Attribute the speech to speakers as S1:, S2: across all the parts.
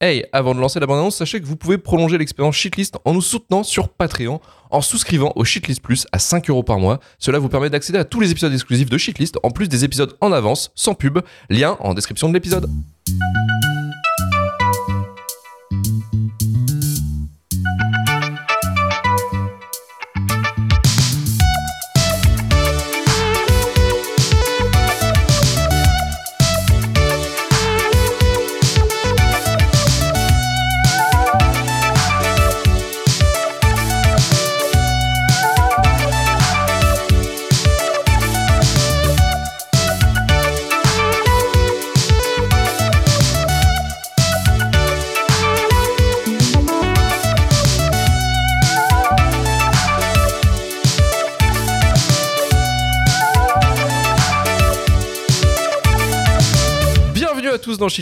S1: Hey, avant de lancer la bande-annonce, sachez que vous pouvez prolonger l'expérience Shitlist en nous soutenant sur Patreon en souscrivant au Shitlist Plus à 5 euros par mois. Cela vous permet d'accéder à tous les épisodes exclusifs de Shitlist en plus des épisodes en avance, sans pub. Lien en description de l'épisode.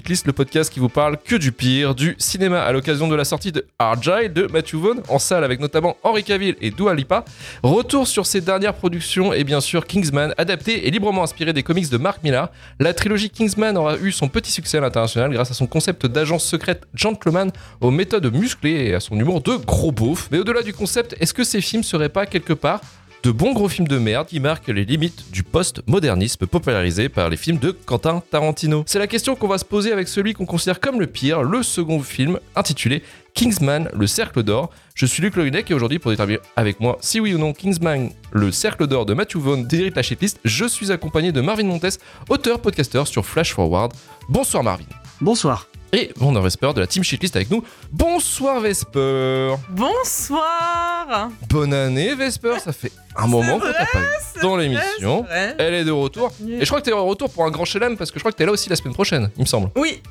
S1: Le podcast qui vous parle que du pire du cinéma à l'occasion de la sortie de Argyle de Matthew Vaughn en salle avec notamment Henri Cavill et Dua Lipa. Retour sur ses dernières productions et bien sûr Kingsman, adapté et librement inspiré des comics de Mark Millar. La trilogie Kingsman aura eu son petit succès à l'international grâce à son concept d'agence secrète gentleman aux méthodes musclées et à son humour de gros beauf. Mais au-delà du concept, est-ce que ces films seraient pas quelque part de bons gros films de merde qui marquent les limites du post-modernisme popularisé par les films de Quentin Tarantino C'est la question qu'on va se poser avec celui qu'on considère comme le pire, le second film intitulé Kingsman, le cercle d'or. Je suis Luc Loïnec et aujourd'hui pour déterminer avec moi si oui ou non Kingsman, le cercle d'or de Matthew Vaughn dirige la shitlist, je suis accompagné de Marvin Montes, auteur podcasteur sur Flash Forward. Bonsoir Marvin.
S2: Bonsoir.
S1: Et mon Vesper de la team shitlist avec nous. Bonsoir Vesper.
S3: Bonsoir
S1: Bonne année Vesper, ça fait un moment qu'on t'a pas eu dans l'émission. Elle est de retour. Et je crois que t'es de retour pour un grand chelem parce que je crois que t'es là aussi la semaine prochaine, il me semble.
S3: Oui,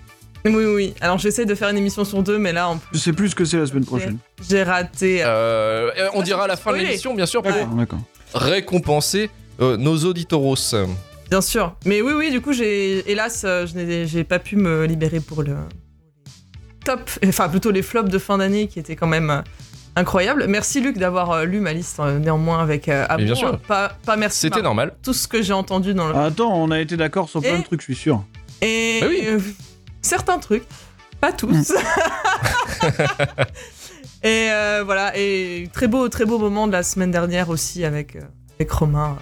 S3: oui, oui. Alors j'essaie de faire une émission sur deux, mais là en plus
S2: Je sais plus ce que c'est la semaine prochaine.
S3: j'ai raté.
S1: Euh, et on
S3: Ah,
S1: dira à la fin de l'émission, bien sûr, pour récompenser euh, nos auditoros.
S3: Bien sûr. Mais oui, oui, du coup, j'ai hélas, euh, je n'ai j'ai pas pu me libérer pour le top, enfin plutôt les flops de fin d'année qui étaient quand même euh, incroyables. Merci Luc d'avoir euh, lu ma liste néanmoins avec euh,
S1: Mais bien sûr.
S3: Pas, pas merci.
S1: C'était normal.
S3: Tout ce que j'ai entendu dans le.
S2: Attends, on a été d'accord sur plein
S3: Et-
S2: de trucs, je suis sûr.
S3: Et
S1: Bah oui.
S3: euh, certains trucs, pas tous. et euh, voilà, et très beau, très beau moment de la semaine dernière aussi avec, avec Romain.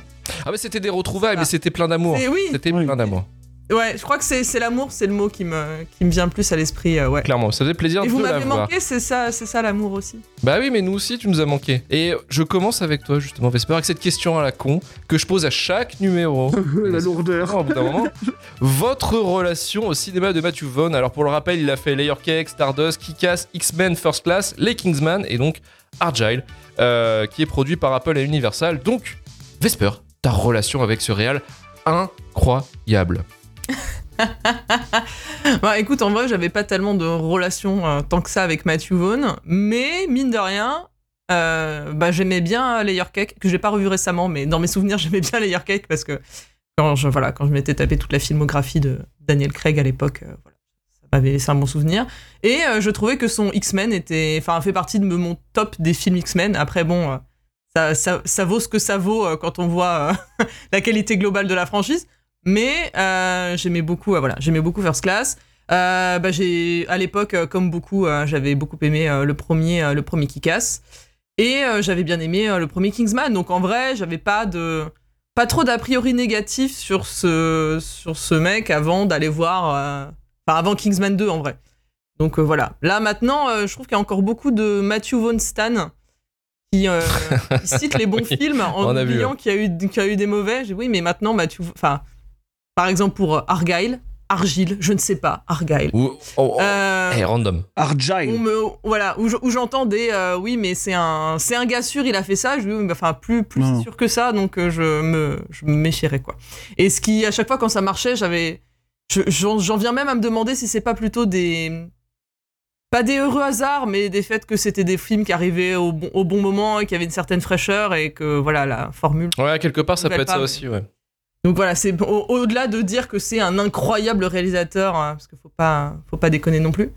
S1: Ah, mais c'était des retrouvailles,
S3: Ah.
S1: mais c'était plein d'amour.
S3: Et oui,
S1: C'était
S2: Oui.
S1: plein d'amour.
S3: ouais, je crois que c'est l'amour, c'est le mot qui me, qui me vient le plus à l'esprit. euh, ouais.
S1: Clairement, ça faisait plaisir
S3: Et vous
S1: de
S3: m'avez
S1: l'avoir.
S3: manqué, c'est ça, c'est ça l'amour aussi.
S1: Bah oui, mais nous aussi, tu nous as manqué. Et je commence avec toi, justement, Vesper, avec cette question à la con que je pose à chaque numéro.
S2: la lourdeur.
S1: au bout d'un moment. Votre relation au cinéma de Matthew Vaughn. Alors pour le rappel, il a fait Layer Cake, Stardust, Kick-Ass, X-Men First Class, Les Kingsman et donc Argyle, euh, qui est produit par Apple et Universal. Donc, Vesper, ta relation avec ce réal incroyable.
S3: Bah écoute, en vrai, j'avais pas tellement de relation euh, tant que ça avec Matthew Vaughn, mais mine de rien, euh, bah j'aimais bien Layer Cake, que j'ai pas revu récemment, mais dans mes souvenirs, j'aimais bien Layer Cake parce que quand je, voilà, je m'étais tapé toute la filmographie de Daniel Craig à l'époque, euh, ça m'avait laissé un bon souvenir. Et euh, je trouvais que son X-Men était, enfin, fait partie de mon top des films X-Men. Après, bon, ça, vaut ce que ça vaut euh, quand on voit euh, la qualité globale de la franchise. Mais euh, j'aimais beaucoup, voilà, j'aimais beaucoup First Class. Bah, j'ai, à l'époque, comme beaucoup, j'avais beaucoup aimé le premier, le premier Kick-Ass. Et euh, j'avais bien aimé le premier Kingsman. Donc en vrai, j'avais pas de, pas trop d'a priori négatif sur ce, sur ce mec avant d'aller voir, enfin avant Kingsman 2 en vrai. Donc voilà. Là maintenant, je trouve qu'il y a encore beaucoup de Matthew Vaughn Stan qui, euh, qui cite les bons
S1: Oui,
S3: films en oubliant qu'il y a eu, qu'il y a eu des mauvais. J'ai dit, oui, mais maintenant Matthew, enfin, par exemple pour euh, Argyle, Argyle, je ne sais pas, Argyle.
S1: Ou, oh, oh,
S3: Euh,
S1: random.
S2: Argyle.
S3: me, voilà, où je- où j'entends des euh, oui, mais c'est un, c'est un gars sûr, il a fait ça. Je dis, oui, mais enfin, plus, plus
S2: Non.
S3: sûr que ça, donc je me, je me méfierais, quoi. Et ce qui, à chaque fois, quand ça marchait, j'avais. je- J'en j'en viens même à me demander si c'est pas plutôt des. Pas des heureux hasards, mais des faits que c'était des films qui arrivaient au bon, au bon moment et qui avaient une certaine fraîcheur et que, voilà, la formule.
S1: Ouais, quelque part, ça peut être ça aussi, ouais.
S3: Donc voilà, c'est au- au-delà de dire que c'est un incroyable réalisateur, hein, parce qu'il faut pas, faut pas déconner non plus.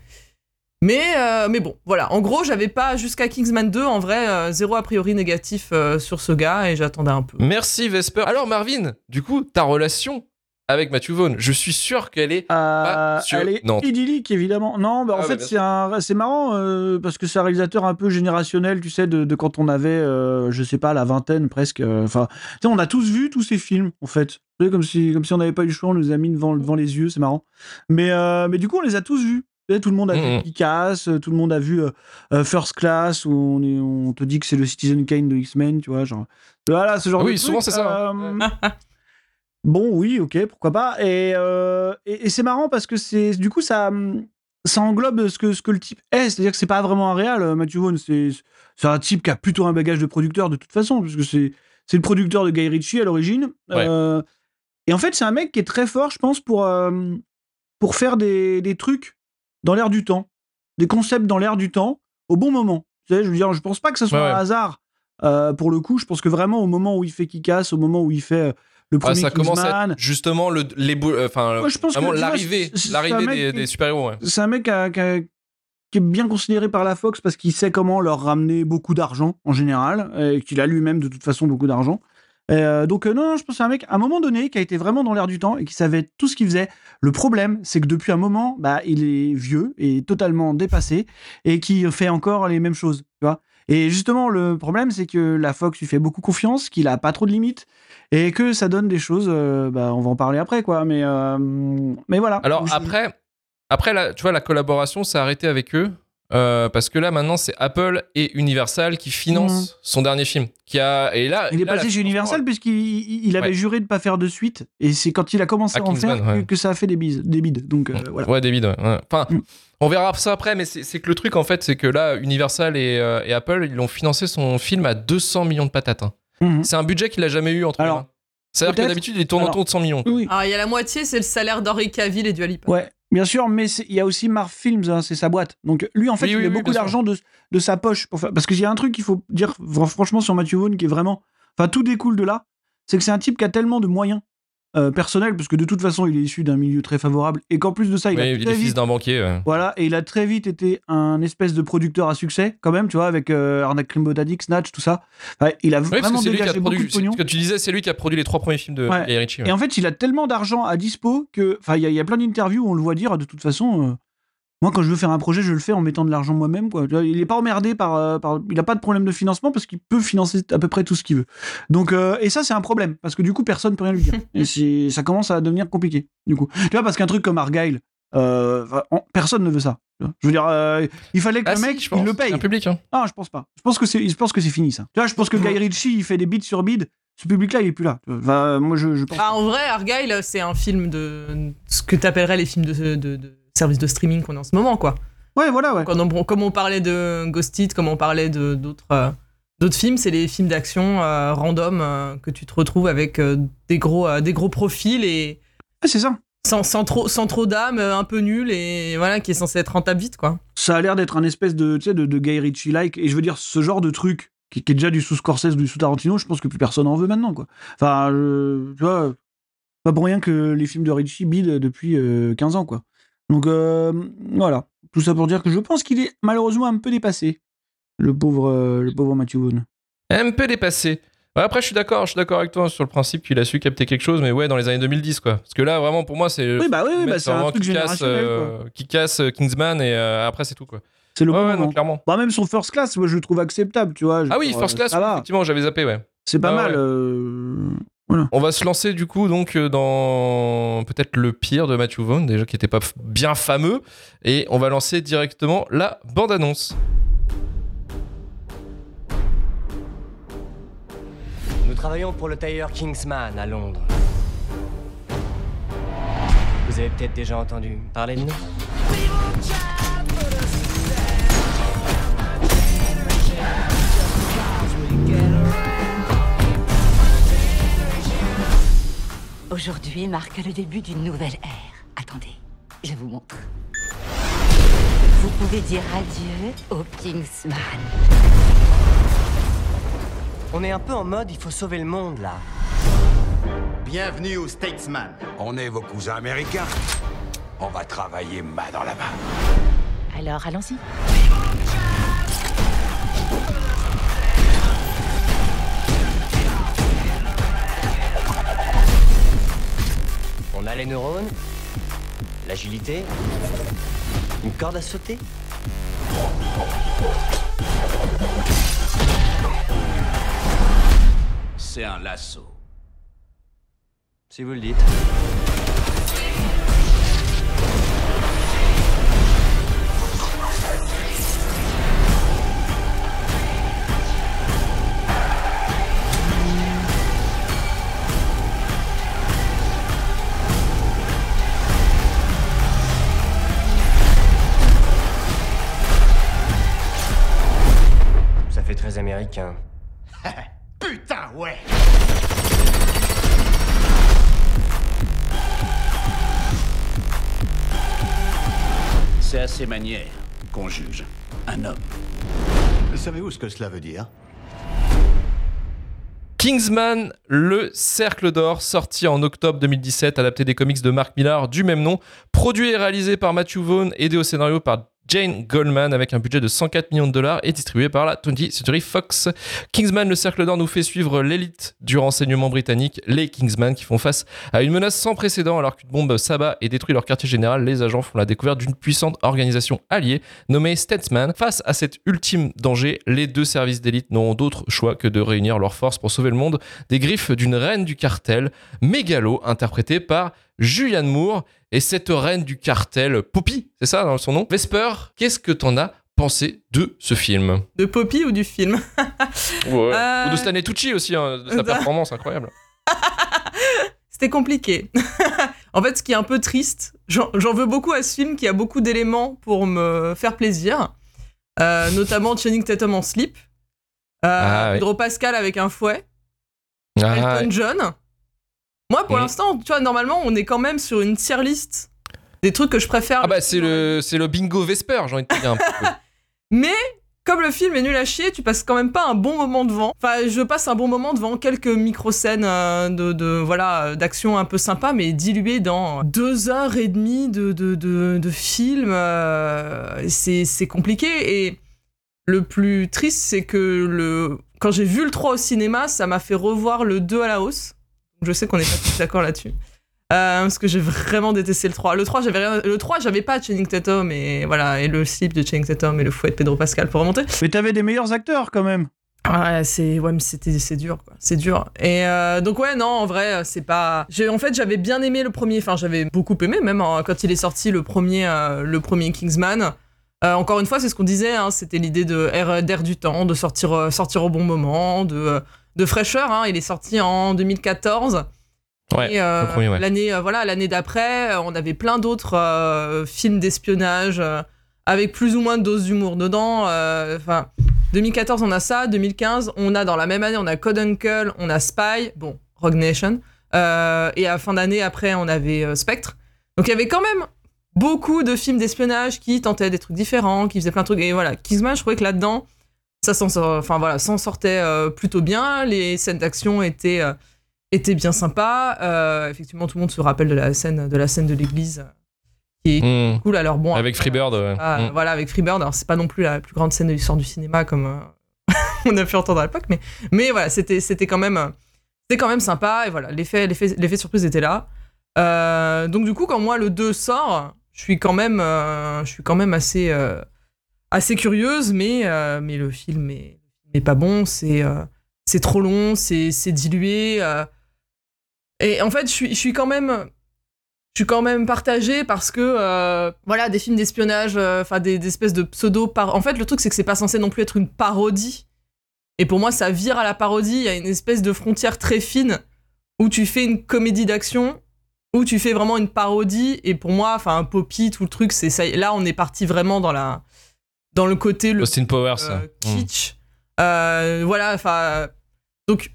S3: Mais, euh, mais bon, voilà. En gros, j'avais pas jusqu'à Kingsman 2, en vrai, euh, zéro a priori négatif euh, sur ce gars et j'attendais un peu.
S1: Merci Vesper. Alors Marvin, du coup, ta relation avec Matthew Vaughn. Je suis sûr qu'elle est.
S2: Euh, elle est
S1: passionnante.
S2: idyllique, évidemment. Non, bah, en
S1: Ah, bah,
S2: fait, c'est un, marrant euh, parce que c'est un réalisateur un peu générationnel, tu sais, de, de quand on avait, euh, je sais pas, la vingtaine presque. euh, Enfin, tu sais, on a tous vu tous ces films, en fait. Tu sais, comme si, comme si on n'avait pas eu le choix, on nous a mis devant, devant les yeux, c'est marrant. Mais, euh, mais du coup, on les a tous vus. Tout le monde a vu Kick-Ass, tout le monde a vu euh, First Class, où on, est, on te dit que c'est le Citizen Kane de X-Men, tu vois, genre. Voilà, ce genre
S1: Ah oui,
S2: de
S1: souvent, c'est ça,
S2: Euh, Bon, oui, ok, pourquoi pas. Et, euh, et, et c'est marrant parce que c'est du coup ça, hum, ça englobe ce que, ce que le type est. C'est-à-dire que c'est pas vraiment un réal, euh, Matthew Vaughn. C'est, un type qui a plutôt un bagage de producteur de toute façon, puisque c'est, c'est le producteur de Guy Ritchie à l'origine.
S1: Ouais.
S2: Euh, et en fait, c'est un mec qui est très fort, je pense, pour, euh, pour faire des, des trucs dans l'air du temps, des concepts dans l'air du temps au bon moment. Tu sais, je veux dire, je pense pas que ça soit
S1: Ouais, ouais.
S2: un hasard. euh, pour le coup, je pense que vraiment au moment où il fait Kick-Ass, au moment où il fait le
S1: Ah,
S2: premier
S1: ça commence à
S2: Kingsman,
S1: être justement le, les euh, l'arrivée, des, super-héros. Ouais.
S2: c'est un mec qui, a- qui a- qui est bien considéré par la Fox parce qu'il sait comment leur ramener beaucoup d'argent en général, et qu'il a lui-même de toute façon beaucoup d'argent. Euh, donc euh, non, non, je pense que c'est un mec à un moment donné qui a été vraiment dans l'air du temps et qui savait tout ce qu'il faisait. Le problème, c'est que depuis un moment, bah, il est vieux et totalement dépassé et qui fait encore les mêmes choses, tu vois. Et justement, le problème, c'est que la Fox lui fait beaucoup confiance, qu'il a pas trop de limites et que ça donne des choses. euh, bah, on va en parler après, quoi. Mais euh, mais voilà.
S1: Alors après, après la, tu vois, la collaboration s'est arrêtée avec eux. Euh, parce que là maintenant c'est Apple et Universal qui financent son dernier film qui a et là
S2: Mhm. Il est
S1: là,
S2: passé chez Universal puisqu'il il- il avait
S1: Ouais.
S2: juré de pas faire de suite et c'est quand il a commencé
S1: À
S2: à, en faire que,
S1: ouais.
S2: que ça a fait des bises, des bides. Donc euh, voilà.
S1: Ouais, ouais, ouais. Enfin,
S2: Mm.
S1: on verra ça après, mais c'est que le truc en fait, c'est que là, Universal et, euh, et Apple, ils ont financé son film à 200 millions de patates. hein.
S2: Mhm.
S1: C'est un budget qu'il a jamais eu entre
S2: Alors.
S1: C'est-à-dire que d'habitude, il tourne autour de 100 millions.
S2: Oui,
S3: Alors, il y a la moitié, c'est le salaire d'Henri Cavill et du Alipa.
S2: ouais, bien sûr, mais il y a aussi Marv Films, hein, c'est sa boîte. Donc lui, en fait,
S1: Oui,
S2: il
S1: oui, oui,
S2: beaucoup d'argent de, de sa poche pour faire. Parce qu'il y a un truc qu'il faut dire fr- franchement sur Matthew Vaughn qui est vraiment. Enfin, tout découle de là. C'est que c'est un type qui a tellement de moyens euh, personnels, parce que de toute façon, il est issu d'un milieu très favorable, et qu'en plus de ça, il
S1: Oui,
S2: a
S1: il
S2: très
S1: est fils d'un banquier. ouais.
S2: Voilà, et il a très vite été un espèce de producteur à succès, quand même, tu vois, avec euh, Arnaque Snatch, tout ça. Ouais, il a
S1: Oui,
S2: vraiment
S1: a
S2: dégagé beaucoup
S1: produit.
S2: de pognon.
S1: Ce que tu disais, c'est lui qui a produit les trois premiers films de
S2: Ouais.
S1: Guy Ritchie. ouais.
S2: Et en fait, il a tellement d'argent à dispo que. Enfin, il y, a- y a plein d'interviews où on le voit dire, de toute façon, euh, moi, quand je veux faire un projet, je le fais en mettant de l'argent moi-même, quoi. Il est pas emmerdé par. euh, par- il a pas de problème de financement parce qu'il peut financer à peu près tout ce qu'il veut. Donc, euh, et ça, c'est un problème parce que du coup, personne peut rien lui dire. et c'est- ça commence à devenir compliqué, du coup. Tu vois, parce qu'un truc comme Argyle, euh, on- personne ne veut ça. Je veux dire, euh, il fallait que
S1: Ah
S2: le
S1: si,
S2: mec,
S1: je pense.
S2: il le
S1: C'est
S2: paye.
S1: un public. hein.
S2: Ah, je pense pas. Je pense que c'est, je pense que c'est fini ça. Tu vois, je pense que Guy Ritchie, il fait des bits sur bid. Ce public-là, il est plus là. Enfin, moi, je, je pense.
S3: Ah, en vrai, Argyle, c'est un film de ce que t'appellerais les films de, de, de services de streaming qu'on a en ce moment, quoi.
S2: Ouais, voilà, ouais.
S3: Quand on- comme on parlait de Ghost It, comme on parlait de d'autres euh, d'autres films, c'est les films d'action euh, random euh, que tu te retrouves avec des gros des gros profils et
S2: Ah, c'est ça.
S3: sans, sans trop sans trop d'âme, un peu nul et voilà qui est censé être rentable vite, quoi.
S2: Ça a l'air d'être un espèce de, de, de Guy Ritchie-like. Et je veux dire, ce genre de truc qui, qui est déjà du sous Scorsese, du sous Tarantino, je pense que plus personne en veut maintenant, quoi. Enfin, tu vois, pas pour rien que les films de Ritchie bident depuis euh, 15 ans, quoi. Donc, euh, voilà. Tout ça pour dire que je pense qu'il est malheureusement un peu dépassé, le pauvre, euh, le pauvre Matthew Vaughn.
S1: Un peu dépassé. Après, je suis d'accord, je suis d'accord avec toi sur le principe qu'il a su capter quelque chose, mais ouais, dans les années 2010, quoi. Parce que là, vraiment, pour moi, c'est.
S2: Oui, bah oui, bah, c'est un truc
S1: qui casse, euh, qui casse Kingsman et euh, après, c'est tout, quoi.
S2: C'est le
S1: Ouais,
S2: bon
S1: ouais,
S2: moment.
S1: non, clairement.
S2: Bah, même son first class, moi, je le trouve acceptable, tu vois.
S1: Ah oui, First Class, effectivement, j'avais zappé, ouais.
S2: C'est pas
S1: Ah
S2: mal.
S1: ouais.
S2: euh,
S1: On va se lancer du coup donc euh, dans peut-être le pire de Matthew Vaughn, déjà qui était pas bien fameux, et on va lancer directement la bande-annonce.
S4: Nous travaillons pour le tailleur Kingsman à Londres. Vous avez peut-être déjà entendu parler de nous?
S5: Aujourd'hui marque le début d'une nouvelle ère. Attendez, je vous montre. Vous pouvez dire adieu au Kingsman.
S4: On est un peu en mode il faut sauver le monde là.
S6: Bienvenue au Statesman.
S7: On est vos cousins américains. On va travailler main dans la main.
S5: Alors allons-y.
S4: A les neurones, l'agilité, une corde à sauter.
S7: C'est un lasso.
S4: Si vous le dites. Américain.
S6: Putain, ouais
S7: C'est à ses manières qu'on juge un homme.
S6: Savez-vous ce que cela veut dire?
S1: Kingsman, le Cercle d'Or, sorti en octobre 2017, adapté des comics de Mark Millar du même nom, produit et réalisé par Matthew Vaughn, aidé au scénario par Jane Goldman avec un budget de 104 millions de dollars et distribué par la 20th Century Fox. Kingsman, le Cercle d'Or, nous fait suivre l'élite du renseignement britannique, les Kingsman, qui font face à une menace sans précédent alors qu'une bombe s'abat et détruit leur quartier général. Les agents font la découverte d'une puissante organisation alliée nommée Statesman. Face à cet ultime danger, les deux services d'élite n'auront d'autre choix que de réunir leurs forces pour sauver le monde des griffes d'une reine du cartel, Mégalo, interprétée par Julianne Moore et cette reine du cartel, Poppy, c'est ça dans son nom? Vesper, qu'est-ce que t'en as pensé de ce film?
S3: De Poppy ou du film?
S1: Ouais.
S3: Euh,
S1: Ou de Stanley Tucci aussi, hein, de sa performance incroyable.
S3: C'était compliqué. en fait, ce qui est un peu triste, j'en veux beaucoup à ce film qui a beaucoup d'éléments pour me faire plaisir. Euh, notamment Channing Tatum en slip. Euh,
S1: Ah, oui.
S3: Pascal avec un fouet.
S1: Ah,
S3: Elton John. Moi, pour
S1: Mhm.
S3: l'instant, tu vois, normalement, on est quand même sur une tier list des trucs que je préfère.
S1: Ah bah c'est le, c'est le bingo Vesper, j'ai envie de te dire un peu.
S3: Mais comme le film est nul à chier, tu passes quand même pas un bon moment devant. Enfin, je passe un bon moment devant quelques micro-scènes euh, de, de- voilà d'action un peu sympa, mais diluées dans deux heures et demie de, de, de, de film. euh, c'est c'est compliqué. Et le plus triste, c'est que le quand j'ai vu le 3 au cinéma, ça m'a fait revoir le 2 à la hausse. Je sais qu'on n'est pas tous d'accord là-dessus. Euh, parce que j'ai vraiment détesté le 3. Le 3, j'avais rien... le 3, j'avais pas Channing Tatum et voilà et le slip de Channing Tatum et le fouet de Pedro Pascal pour remonter.
S2: Mais t'avais des meilleurs acteurs quand même.
S3: Ouais, c'est ouais, mais c'était c'est dur quoi. C'est dur. Et euh, donc ouais, non, en vrai, c'est pas j'ai en fait, j'avais bien aimé le premier, enfin j'avais beaucoup aimé même hein, quand il est sorti le premier euh, le premier Kingsman. Euh, encore une fois, c'est ce qu'on disait, hein, c'était l'idée de air- d'air du temps, de sortir euh, sortir au bon moment, de euh, de fraîcheur hein. il est sorti en 2014.
S1: Ouais,
S3: Et, euh,
S1: ouais.
S3: L'année, euh, voilà, l'année d'après, on avait plein d'autres euh, films d'espionnage avec plus ou moins de doses d'humour dedans. Enfin, 2014, on a ça. 2015, on a dans la même année, on a Code Uncle, on a Spy, bon, Rogue Nation. et à fin d'année, après, on avait Spectre. Donc il y avait quand même beaucoup de films d'espionnage qui tentaient des trucs différents, qui faisaient plein de trucs. Et voilà, Kingsman, je trouvais que là-dedans, ça s'en sort- enfin, voilà, s'en sortait euh, plutôt bien. Les scènes d'action étaient, euh, étaient bien sympas. Euh, effectivement, tout le monde se rappelle de la scène de, la scène de l'église qui est
S1: Mmh.
S3: cool. Alors bon,
S1: Avec
S3: après,
S1: Freebird, Mmh.
S3: Voilà, avec Freebird. Alors, c'est pas non plus la plus grande scène de l'histoire du cinéma comme on a pu entendre à l'époque, mais, mais voilà, c'était, c'était quand même, c'était quand même sympa. Et voilà, l'effet, l'effet, l'effet surprise était là. Donc, du coup, quand moi le 2 sort, je suis quand même, je suis quand même assez, assez curieuse, mais, euh, mais le film est, pas bon. C'est, euh, c'est trop long, c'est, dilué. euh. et en fait, je suis, quand même je suis quand même partagée parce que voilà des films d'espionnage enfin des, des espèces de pseudo par en fait le truc c'est que c'est pas censé non plus être une parodie et pour moi ça vire à la parodie il y a une espèce de frontière très fine où tu fais une comédie d'action où tu fais vraiment une parodie et pour moi enfin un Poppy tout le truc c'est ça là on est parti vraiment dans la dans le côté le
S1: Austin Powers.
S3: euh,
S1: Mmh.
S3: kitsch. Euh, voilà, enfin. Donc,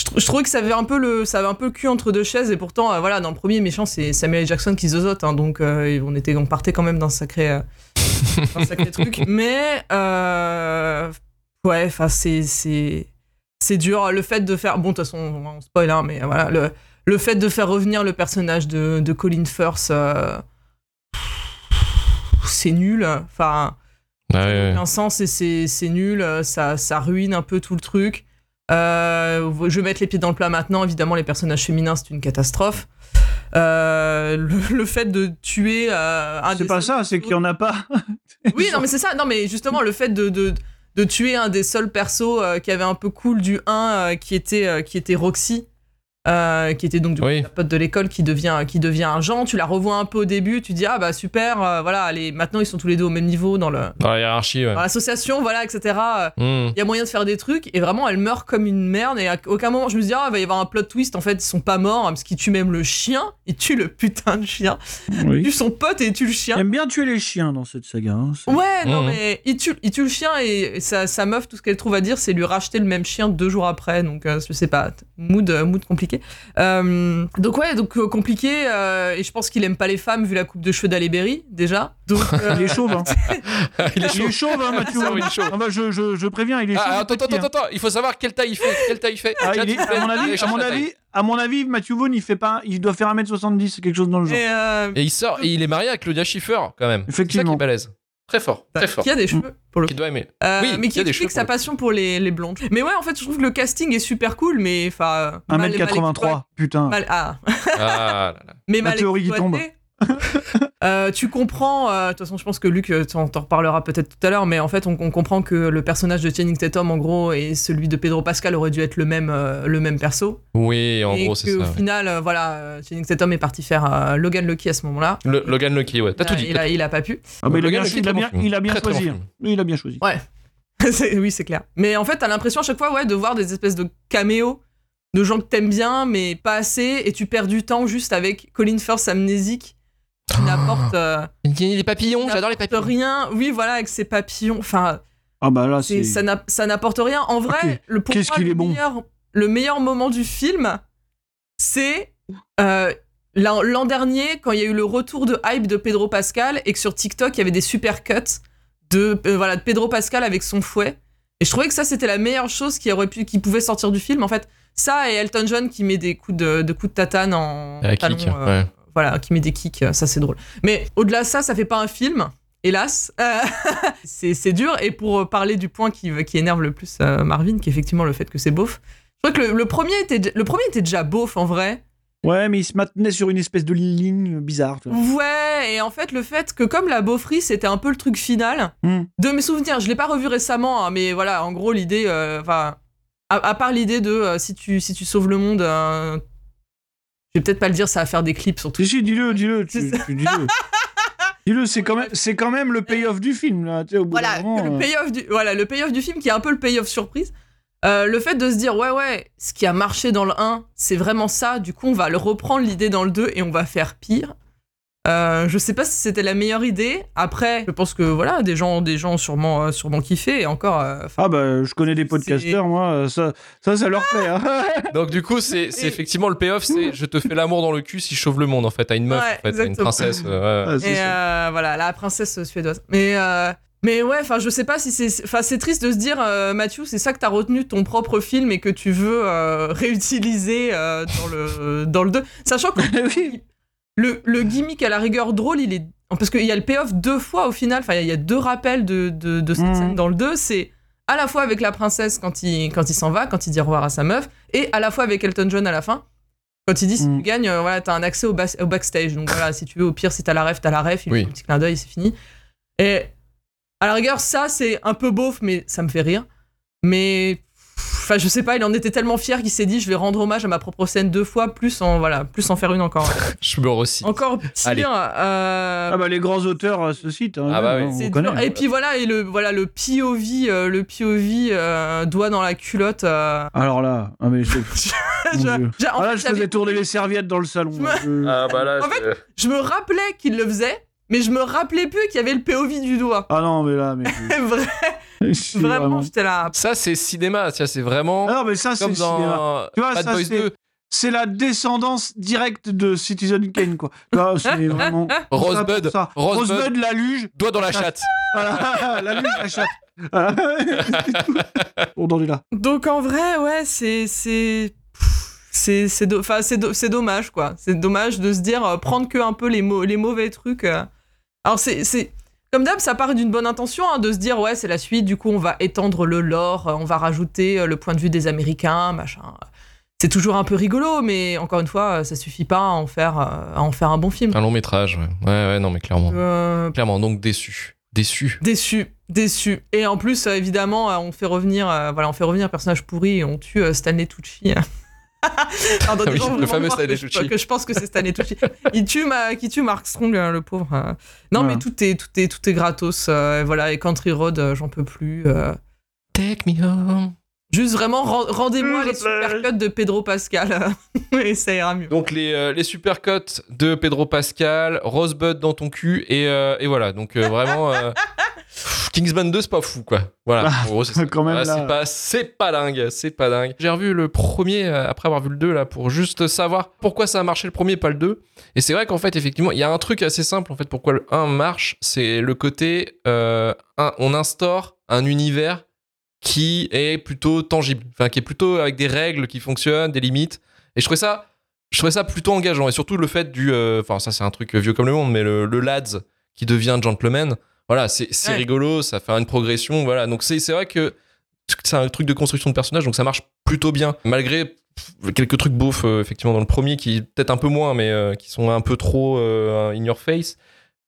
S3: je, trou- je trouvais que ça avait un peu le, ça avait un peu le cul entre deux chaises et pourtant, euh, voilà, dans le premier méchant, c'est Samuel. Jackson qui zozote, hein, donc on était, on partait quand même d'un sacré, d'un sacré truc. Mais ouais, enfin c'est, c'est, c'est dur. Le fait de faire, bon, de toute façon, on spoil, hein, mais voilà, le, le fait de faire revenir le personnage de, de Colin Firth, c'est nul. Enfin
S1: Ouais, ouais, ouais.
S3: aucun sens et c'est c'est nul, euh, ça, ça ruine un peu tout le truc. Euh, je vais mettre les pieds dans le plat maintenant, évidemment, les personnages féminins, c'est une catastrophe. Euh, le, le fait de tuer euh, un
S2: C'est pas
S3: seuls
S2: ça, c'est qu'il y en a pas.
S3: Oui, non, mais c'est ça. Non, mais justement, le fait de, de, de tuer un des seuls persos euh, qui avait un peu cool du 1, euh, qui, était, euh, qui était Roxy. Euh, qui était donc du coup, la pote de l'école qui devient qui devient agent tu la revois un peu au début tu dis ah bah super euh, voilà allez, maintenant ils sont tous les deux au même niveau dans le
S1: Dans la hiérarchie, ouais.
S3: dans l'association voilà etc Euh,
S1: Hmm.
S3: il y a moyen de faire des trucs et vraiment elle meurt comme une merde et à aucun moment je me dis ah il va y avoir un plot twist en fait ils sont pas morts parce qu'ils tuent même le chien ils tuent le putain de chien ils
S2: Oui.
S3: tuent son pote et ils tuent le chien
S2: Il aime bien tuer les chiens dans cette saga. hein,
S3: Ouais, non,
S1: Mhm.
S3: mais il tue, il tue le chien et sa, sa meuf, tout ce qu'elle trouve à dire, c'est lui racheter le même chien deux jours après. Donc, euh, je sais pas, mood, mood compliqué. Euh, donc, ouais, donc euh, compliqué. euh, et je pense qu'il aime pas les femmes vu la coupe de cheveux d'Halle Berry, déjà. Donc, euh,
S2: Il est chauve, hein.
S1: il est
S2: Il
S1: chaud.
S2: est chauve, hein, Mathieu.
S1: Il est chaud.
S2: Ah bah, je, je, je préviens, il est chaud.
S1: Ah, attends, attends,
S2: petit, hein.
S1: attends, attends, il faut savoir quelle taille il fait. Quelle taille il fait.
S2: Ah, il est- à mon
S1: allez
S2: avis, à mon
S1: la taille.
S2: avis, à mon avis, Matthew Vaughn, il fait pas, il doit faire 1m70, quelque chose dans le genre.
S3: et, euh,
S1: Et il sort, et il est marié avec Claudia Schiffer, quand même. C'est ça qui
S2: Effectivement.
S1: est balèze. Très fort, très fort.
S3: qui a des cheveux, pour le coup.
S1: Qui doit aimer.
S3: Euh,
S1: Oui,
S3: mais
S1: qui
S3: explique sa passion pour les, les blondes. Mais ouais, en fait, je trouve que le casting est super cool, mais enfin. mal- mal
S2: 1m83, putain.
S3: mal- ah,
S1: Ah là là.
S3: mais
S2: La
S3: mal
S2: théorie qui
S3: exploité. Euh, tu comprends, euh, de toute façon, je pense que Luc euh, t'en t'en reparlera peut-être tout à l'heure, mais en fait, on, on comprend que le personnage de Channing Tatum, en gros, et celui de Pedro Pascal aurait dû être le même, euh, le même perso.
S1: Oui, en
S3: et
S1: gros, c'est ça. ouais.
S3: final, euh, voilà, Channing Tatum est parti faire euh, Logan Lucky à ce moment-là.
S1: Le- Logan Lucky, ouais. T'as tout dit.
S3: Il a, il a pas pu.
S2: Ah, il, a
S1: Logan
S2: bien,
S1: Lucky,
S2: il, a bien,
S1: film.
S2: il a bien
S1: Très, très
S2: choisi.
S1: bon
S2: hein. il a bien choisi.
S3: C'est- oui, c'est clair. Mais en fait, t'as l'impression à chaque fois, ouais, de voir des espèces de caméos de gens que t'aimes bien, mais pas assez, et tu perds du temps juste avec Colin Firth amnésique qui n'apporte euh,
S1: des papillons,
S3: n'apporte
S1: j'adore les papillons.
S3: rien. Oui, voilà, avec ses papillons. Enfin,
S2: Ah bah là,
S3: c'est- ça n'a- ça n'apporte rien. En vrai, le, pour moi, le
S2: bon.
S3: meilleur, le meilleur moment du film, c'est euh, l'an dernier, quand il y a eu le retour de hype de Pedro Pascal, et que sur TikTok, il y avait des super cuts de, euh, voilà, de Pedro Pascal avec son fouet. Et je trouvais que ça, c'était la meilleure chose qui, aurait pu, qui pouvait sortir du film. En fait, ça et Elton John qui met des coups de, de coups de tatane en
S1: Ah,
S3: talon,
S1: kick,
S3: euh,
S1: ouais.
S3: Voilà, qui met des kicks, euh, ça c'est drôle. Mais au-delà de ça, ça fait pas un film, hélas. Euh, c'est dur. Et pour euh, parler du point qui, qui énerve le plus euh, Marvin, qui est effectivement le fait que c'est beauf, je crois que le, le premier était, le premier était déjà beauf en vrai.
S2: Ouais, mais il se maintenait sur une espèce de ligne bizarre.
S3: Ouais, et en fait, le fait que comme la beaufrie, c'était un peu le truc final,
S2: Hmm.
S3: de mes souvenirs, je l'ai pas revu récemment, hein, mais voilà, en gros, l'idée, euh, enfin, à, à part l'idée de euh, si, tu, si tu sauves le monde, euh, je vais peut-être pas le dire, ça va faire des clips surtout.
S2: Si, si, dis-le, dis-le. Dis-le, Dis-le, c'est quand, même, c'est quand même le payoff du film, là. Au bout
S3: Voilà,
S2: moment,
S3: le
S2: euh,
S3: payoff du, voilà, le payoff du film qui est un peu le payoff surprise. Euh, le fait de se dire, ouais, ouais, ce qui a marché dans le 1, c'est vraiment ça, du coup, on va le reprendre l'idée dans le 2 et on va faire pire. Euh, je sais pas si c'était la meilleure idée. Après, je pense que voilà, des gens, des gens ont sûrement, euh, sûrement kiffé et encore. euh,
S2: Ah bah, je connais des podcasteurs, moi, euh, ça, ça, ça leur plaît. hein.
S1: Donc du coup, c'est
S3: Et-
S1: effectivement le payoff, c'est je te fais l'amour dans le cul si je sauve le monde en fait, à une meuf,
S3: Ouais,
S1: en fait, à une princesse. euh, ouais.
S2: Ah, c'est
S3: et euh, voilà, la princesse suédoise. Mais euh, mais ouais, enfin, je sais pas si c'est, enfin, c'est triste de se dire, euh, Mathieu, c'est ça que t'as retenu de ton propre film et que tu veux euh, réutiliser euh, dans le dans le 2, sachant que
S2: oui.
S3: Le, le gimmick à la rigueur drôle, il est. Parce qu'il y a le payoff deux fois au final, enfin il y a deux rappels de, de, de cette
S2: Mhm.
S3: scène dans le 2, c'est à la fois avec la princesse quand il, quand il s'en va, quand il dit au revoir à sa meuf, et à la fois avec Elton John à la fin, quand il dit si
S2: Mhm.
S3: tu gagnes, euh, voilà, t'as un accès au, bas- au backstage. Donc voilà, si tu veux, au pire, si t'as la ref, t'as la ref, il
S1: Oui.
S3: fait un petit clin d'œil, c'est fini. Et à la rigueur, ça c'est un peu beauf, mais ça me fait rire. Mais. Enfin, je sais pas, il en était tellement fier qu'il s'est dit je vais rendre hommage à ma propre scène deux fois, plus en, voilà, plus en faire une encore.
S1: Je me recycle.
S3: Encore pire.
S1: Allez.
S3: euh,
S2: Ah bah, les grands auteurs euh, se citent. hein,
S1: Ah bah
S2: hein,
S1: oui.
S2: on
S3: c'est
S2: connaît.
S3: Et puis voilà, et le, voilà, le POV, euh, le POV euh, doigt dans la culotte. euh,
S2: Alors là, ah, mais
S3: je,
S2: Ah là,
S3: fait,
S2: je
S3: j'avais-
S2: faisais tourner les serviettes dans le salon.
S3: Je me-
S2: là, je-
S1: Ah bah là,
S3: En fait,
S1: je
S3: me rappelais qu'il le faisait, mais je me rappelais plus qu'il y avait le POV du doigt.
S2: Ah non, mais là, mais.
S3: Vrai- vraiment, j'étais là.
S1: ça c'est cinéma, ça c'est vraiment
S2: Ah non, mais ça, c'est
S1: dans
S2: Tu vois,
S1: Bad
S2: ça,
S1: Boys
S2: c'est-
S1: 2.
S2: C'est la descendance directe de Citizen Kane, quoi. Là, c'est vraiment.
S1: Rosebud,
S2: ça.
S1: Rosebud.
S2: Rosebud, la luge.
S1: Doigt dans la
S2: Chatte. Voilà, la luge, la chatte. Voilà. On en est là.
S3: Donc en vrai, ouais, c'est c'est c'est c'est do- enfin, c'est do- c'est dommage quoi. C'est dommage de se dire euh, prendre que un peu les mau- les mauvais trucs. euh. Alors c'est comme d'hab, ça part d'une bonne intention hein, de se dire ouais, c'est la suite. Du coup, on va étendre le lore, euh, on va rajouter euh, le point de vue des Américains, machin. c'est toujours un peu rigolo, mais encore une fois, ça suffit pas à en faire, euh, à en faire un bon film.
S1: Un long métrage, ouais. Ouais, ouais, non, mais clairement.
S3: Euh,
S1: Clairement, donc déçu. Déçu.
S3: déçu, déçu. Et en plus, euh, évidemment, euh, on fait revenir, euh, voilà, on fait revenir un personnage pourri et on tue euh, Stanley Tucci. Pardon,
S1: Ah oui, le fameux Stanley Tucci.
S3: Que je pense que c'est Stanley Tucci. Il tue ma, qui tue Mark Strong, hein, le pauvre. euh. Non,
S2: Voilà.
S3: mais tout est, tout est, tout est gratos. euh, voilà, et Country Road, euh, j'en peux plus. euh.
S1: Take me home.
S3: Juste vraiment, ren- rendez-moi les supercuts de Pedro Pascal et ça ira mieux.
S1: Donc les, euh, les super cotes de Pedro Pascal, Rosebud dans ton cul et, euh, et voilà. Donc euh, vraiment euh, Kingsman 2 c'est pas fou quoi. Voilà.
S2: Ah,
S1: En gros, c'est
S2: quand même, là.
S1: c'est pas c'est pas dingue, c'est pas dingue. J'ai revu le premier euh, après avoir vu le 2 là pour juste savoir pourquoi ça a marché le premier pas le 2. Et c'est vrai qu'en fait effectivement, il y a un truc assez simple en fait pourquoi le 1 marche, c'est le côté euh, un- on instaure un univers qui est plutôt tangible, enfin qui est plutôt avec des règles qui fonctionnent, des limites. Et je trouvais ça, je trouvais ça plutôt engageant. Et surtout le fait du, euh, enfin ça c'est un truc vieux comme le monde, mais le, le lads qui devient gentleman, voilà, c'est
S3: Ouais.
S1: rigolo, ça fait une progression, voilà. Donc c'est vrai que c'est un truc de construction de personnage, donc ça marche plutôt bien, malgré quelques trucs beaufs euh, effectivement dans le premier qui peut-être un peu moins, mais euh, qui sont un peu trop euh, in your face.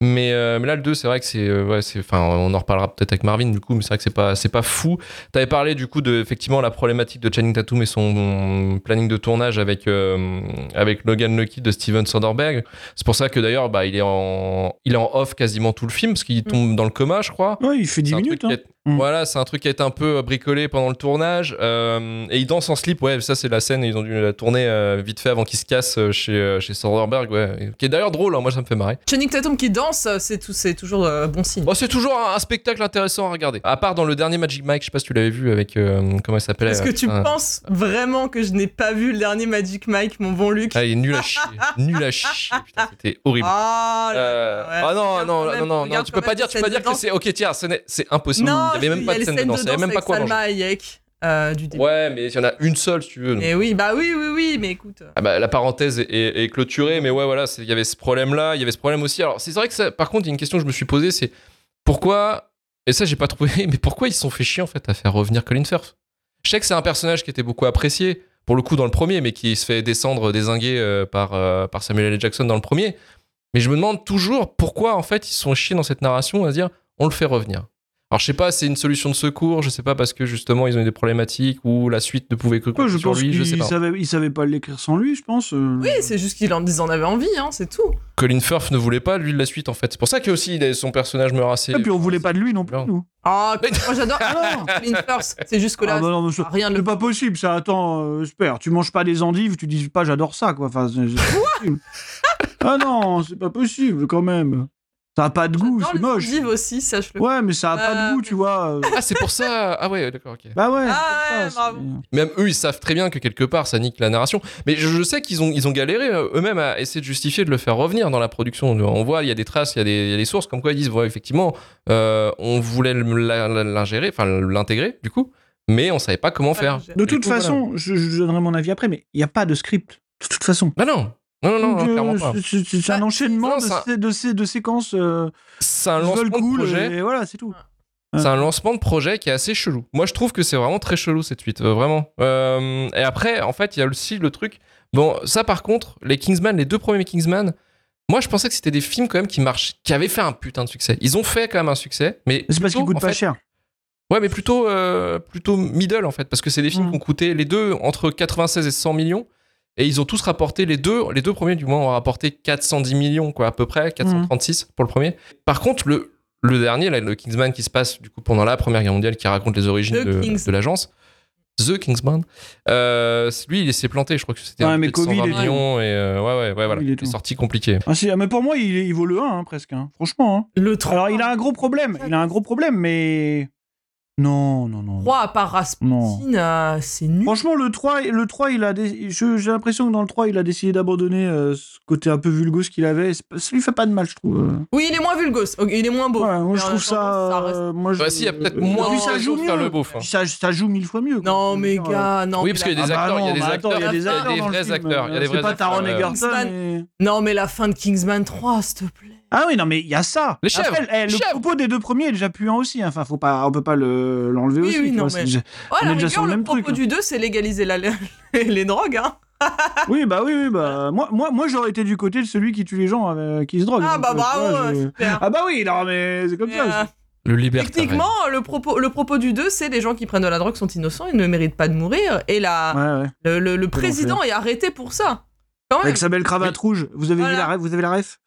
S1: Mais, euh, mais là, le 2, c'est vrai que c'est. euh, ouais, enfin, on en reparlera peut-être avec Marvin, du coup, mais c'est vrai que c'est pas, c'est pas fou. T'avais parlé, du coup, de effectivement la problématique de Channing Tatum et son planning de tournage avec, euh, avec Logan Lucky de Steven Soderbergh. C'est pour ça que d'ailleurs, bah, il, est en, il est en off quasiment tout le film, parce qu'il tombe dans le coma, je crois.
S2: Ouais, il fait 10
S1: C'est un
S2: minutes. Hein. Mm.
S1: Voilà, c'est un truc qui a été un peu bricolé pendant le tournage. euh, et il danse en slip, ouais, ça c'est la scène, ils ont dû la tourner euh, vite fait avant qu'il se casse euh, chez, euh, chez Soderbergh, ouais. Qui est d'ailleurs drôle, hein, moi ça me fait marrer.
S3: Channing Tatum qui danse, c'est tout, c'est toujours euh, bon signe.
S1: Bon, c'est toujours un, un spectacle intéressant à regarder. À part dans le dernier Magic Mike, je sais pas si tu l'avais vu avec. euh, comment il s'appelait
S3: Est-ce que
S1: euh,
S3: tu penses vraiment que je n'ai pas vu le dernier Magic Mike, mon bon Luc?
S1: Ah, il est nul à chier. nul à chier. Putain, c'était horrible.
S3: Ah, là,
S1: Euh,
S3: ouais.
S1: ah non, non, non, non, non, tu peux pas dire, tu peux pas dire que c'est. Ok, tiens, ce n'est- c'est impossible.
S3: Non,
S1: il y avait même
S3: y
S1: pas de scène de danse, il y avait même pas quoi manger.
S3: Euh, du début.
S1: Ouais, mais il y en a une seule, si tu veux.
S3: Et oui, bah oui, oui, oui, mais écoute.
S1: Ah bah, la parenthèse est, est- est clôturée, mais ouais, voilà, il y avait ce problème-là, il y avait ce problème aussi. Alors, c'est vrai que ça, par contre, il y a une question que je me suis posée, c'est pourquoi, et ça, j'ai pas trouvé, mais pourquoi ils se sont fait chier, en fait, à faire revenir Colin Firth? Je sais que c'est un personnage qui était beaucoup apprécié, pour le coup, dans le premier, mais qui se fait descendre, désinguer euh, par, euh, par Samuel L. Jackson dans le premier. Mais je me demande toujours pourquoi, en fait, ils se sont chiés dans cette narration à se dire, on le fait revenir. Alors, je sais pas, c'est une solution de secours, je sais pas parce que justement ils ont eu des problématiques ou la suite ne pouvait que
S2: Ouais, je
S1: sur
S2: pense
S1: lui, je sais pas.
S2: savait, il savait pas l'écrire sans lui, je pense. euh.
S3: Oui, c'est juste qu'il en, ils en avait envie, hein, c'est tout.
S1: Colin Firth ne voulait pas lui de la suite en fait. C'est pour ça que aussi son personnage meurt assez.
S2: Et puis on voulait pas de lui non plus, nous.
S3: Ah,
S1: Mais-
S3: moi j'adore.
S2: Ah.
S3: Colin Firth, c'est juste que là,
S2: Ah bah non, mais ça-
S3: rien de
S2: C'est pas possible, ça. Attends, euh, j'espère. Tu manges pas des endives, tu dis pas j'adore ça, quoi. Enfin, c'est- ah non, c'est pas possible quand même. Ça a pas de goût, c'est
S3: les
S2: moche.
S3: endives aussi, sache-le.
S2: Ouais, mais ça a pas
S3: Euh,
S2: de goût, tu vois. euh.
S1: Ah c'est pour ça. Ah ouais d'accord ok.
S2: Bah ouais.
S3: Ah ouais,
S2: ça,
S1: Même eux ils savent très bien que quelque part ça nique la narration. Mais je, je sais qu'ils ont ils ont galéré euh, eux-mêmes à essayer de justifier de le faire revenir dans la production. On voit il y a des traces, il y a des, il y a des sources comme quoi ils disent ouais effectivement euh, on voulait le- la- la- l'ingérer, enfin l'intégrer du coup, mais on savait pas comment faire.
S2: De toute
S1: coup,
S2: façon, je, je donnerai mon avis après, mais il n'y a pas de script. De toute façon.
S1: Bah non. Non, non, non,
S2: Donc, euh,
S1: clairement pas.
S2: c'est- un enchaînement
S1: non,
S2: de,
S1: ça-
S2: sé- de, sé- de séquences euh,
S1: C'est un lancement de projet.
S2: et voilà, c'est tout.
S1: C'est un lancement de projet qui est assez chelou. Moi, je trouve que c'est vraiment très chelou cette suite, euh, vraiment. Euh, et après, en fait, il y a aussi le truc. Bon, ça, par contre, les Kingsman, les deux premiers Kingsman, moi, je pensais que c'était des films quand même qui marchent, qui avaient fait un putain de succès. Ils ont fait quand même un succès, mais
S2: C'est parce qu'ils
S1: plutôt,
S2: coûtent
S1: en
S2: pas
S1: fait-
S2: cher.
S1: Ouais, mais plutôt, euh, plutôt middle en fait, parce que c'est des films
S2: Mm.
S1: qui ont coûté les deux entre 96 et 100 millions. Et ils ont tous rapporté, les deux, les deux premiers du moins ont rapporté 410 millions, quoi, à peu près, 436 pour le premier. Par contre, le, le dernier, là, le Kingsman qui se passe du coup pendant la Première Guerre mondiale, qui raconte les origines
S3: The
S1: de,
S3: Kings.
S1: de l'agence, The Kingsman, euh, lui, il s'est planté, je crois que c'était
S2: Ouais,
S1: un
S2: mais
S1: peut-être
S2: Covid
S1: 120
S2: et tout.
S1: millions, et euh, ouais, ouais, ouais, voilà,
S2: et
S1: c'est
S2: tout.
S1: sorti compliqué.
S2: Ah, si, ah, mais pour moi, il, il vaut le 1, hein, presque. hein. Franchement. hein.
S3: Le 3.
S2: Alors, il a un gros problème. Il a un gros problème, mais. Non, non, non.
S3: 3 à part Rasputin, euh, c'est nul.
S2: Franchement, le 3, le 3 il a dé- j'ai l'impression que dans le 3, il a décidé d'abandonner euh, ce côté un peu vulgose qu'il avait. Ça lui fait pas de mal, je trouve. euh.
S3: Oui, il est moins vulgos, ok, il est moins beau.
S2: Ouais, moi, je
S3: en
S2: trouve ça.
S3: reste-
S2: euh, moi, je-
S1: Bah, si, il y a peut-être
S2: euh,
S1: moins
S2: ça joue mieux.
S1: le beauf. hein.
S2: Ça, ça joue mille fois mieux. quoi.
S3: Non, mais
S2: dire, euh,
S3: gars, non.
S1: Oui, parce qu'il y a des acteurs, il y a des acteurs,
S2: il y a des
S1: il y a
S2: acteurs
S1: des
S2: dans le
S1: vrais
S2: film.
S1: acteurs, il y a des
S2: C'est
S1: vrais
S2: pas Taron
S1: acteurs,
S2: Egerton.
S3: Non, mais la fin de Kingsman 3, s'il te plaît.
S2: Ah oui, non, mais il y a ça.
S1: Les chèvres,
S2: Après, eh, le
S1: chèvres.
S2: propos des deux premiers est déjà puant aussi. hein. Enfin, faut pas, on peut pas le- l'enlever
S3: Oui,
S2: aussi.
S3: oui, non,
S2: vois,
S3: mais-
S2: déjà-
S3: à
S2: On
S3: la
S2: est déjà sur le
S3: le
S2: même
S3: propos
S2: truc,
S3: du 2, c'est légaliser la- les drogues. Hein.
S2: Oui, bah oui, oui, bah moi, moi, moi, j'aurais été du côté de celui qui tue les gens, euh, qui se drogue.
S3: Ah
S2: Donc,
S3: bah
S2: euh,
S3: bravo,
S2: je-
S3: super.
S2: Ah bah oui, non, mais c'est comme
S3: Mais,
S2: ça.
S3: euh.
S1: Le libertaire.
S3: Techniquement, le propos, le propos du 2, c'est les gens qui prennent de la drogue sont innocents, ils ne méritent pas de mourir. Et la,
S2: Ouais, ouais.
S3: le, le- le président est arrêté pour ça. Quand même.
S2: Avec sa belle cravate rouge. Vous avez vu la ref Vous avez la ref?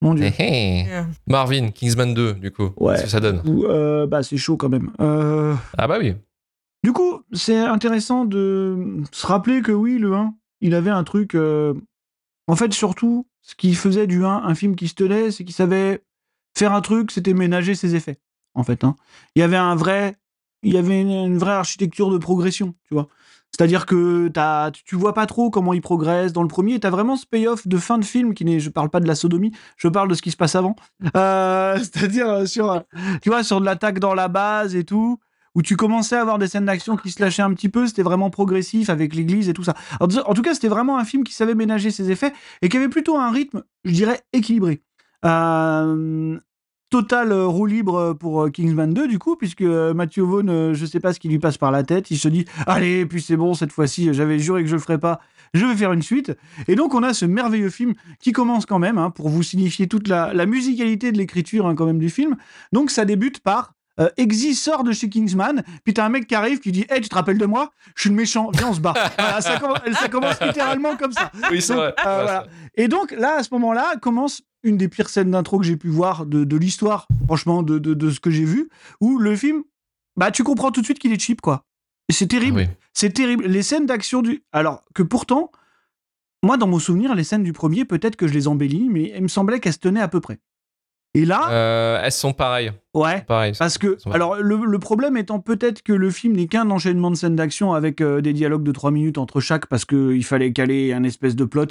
S2: Mon dieu.
S1: Eh, eh. Marvin, Kingsman 2, du coup.
S2: Ouais.
S1: Qu'est-ce que ça donne?
S2: Euh, bah c'est chaud quand même. Euh,
S1: Ah bah oui.
S2: Du coup, c'est intéressant de se rappeler que oui, le 1, il avait un truc. euh, En fait, surtout, ce qui faisait du 1 un film qui se tenait, c'est qu'il savait faire un truc, c'était ménager ses effets. En fait, hein. il y avait un vrai, il y avait une, une vraie architecture de progression, tu vois. C'est-à-dire que t'as, tu, vois pas trop comment il progresse dans le premier. et T'as vraiment ce payoff de fin de film qui n'est, je parle pas de la sodomie, je parle de ce qui se passe avant. Euh, c'est-à-dire euh, sur, euh, tu vois, sur de l'attaque dans la base et tout où tu commençais à avoir des scènes d'action qui se lâchaient un petit peu, c'était vraiment progressif avec l'église et tout ça. En, en tout cas, c'était vraiment un film qui savait ménager ses effets et qui avait plutôt un rythme, je dirais, équilibré. Euh, total euh, roue libre pour euh, Kingsman 2 du coup puisque euh, Matthew Vaughn euh, je sais pas ce qui lui passe par la tête il se dit allez puis c'est bon cette fois-ci j'avais juré que je le ferais pas je vais faire une suite et donc on a ce merveilleux film qui commence quand même hein, pour vous signifier toute la, la musicalité de l'écriture hein, quand même du film donc ça débute par euh, Exy sort de chez Kingsman, puis t'as un mec qui arrive qui dit Hey, tu te rappelles de moi? Je suis le méchant, viens, on se bat. Voilà, ça, commence, ça commence littéralement comme ça.
S1: Oui,
S2: Donc,
S1: vrai.
S2: euh,
S1: Ouais,
S2: voilà. Et donc là, à ce moment-là, commence une des pires scènes d'intro que j'ai pu voir de, de l'histoire, franchement, de, de, de ce que j'ai vu, où le film, bah tu comprends tout de suite qu'il est cheap, quoi. C'est terrible.
S1: Oui.
S2: C'est terrible. Les scènes d'action du. Alors que pourtant, moi, dans mon souvenir, les scènes du premier, peut-être que je les embellis, mais il me semblait qu'elles se tenaient à peu près. Et là,
S1: Euh, elles sont pareilles.
S2: ouais.
S1: Pareilles.
S2: Parce que, alors, le, le problème étant peut-être que le film n'est qu'un enchaînement de scènes d'action avec euh, des dialogues de 3 minutes entre chaque, parce qu'il fallait caler un espèce de plot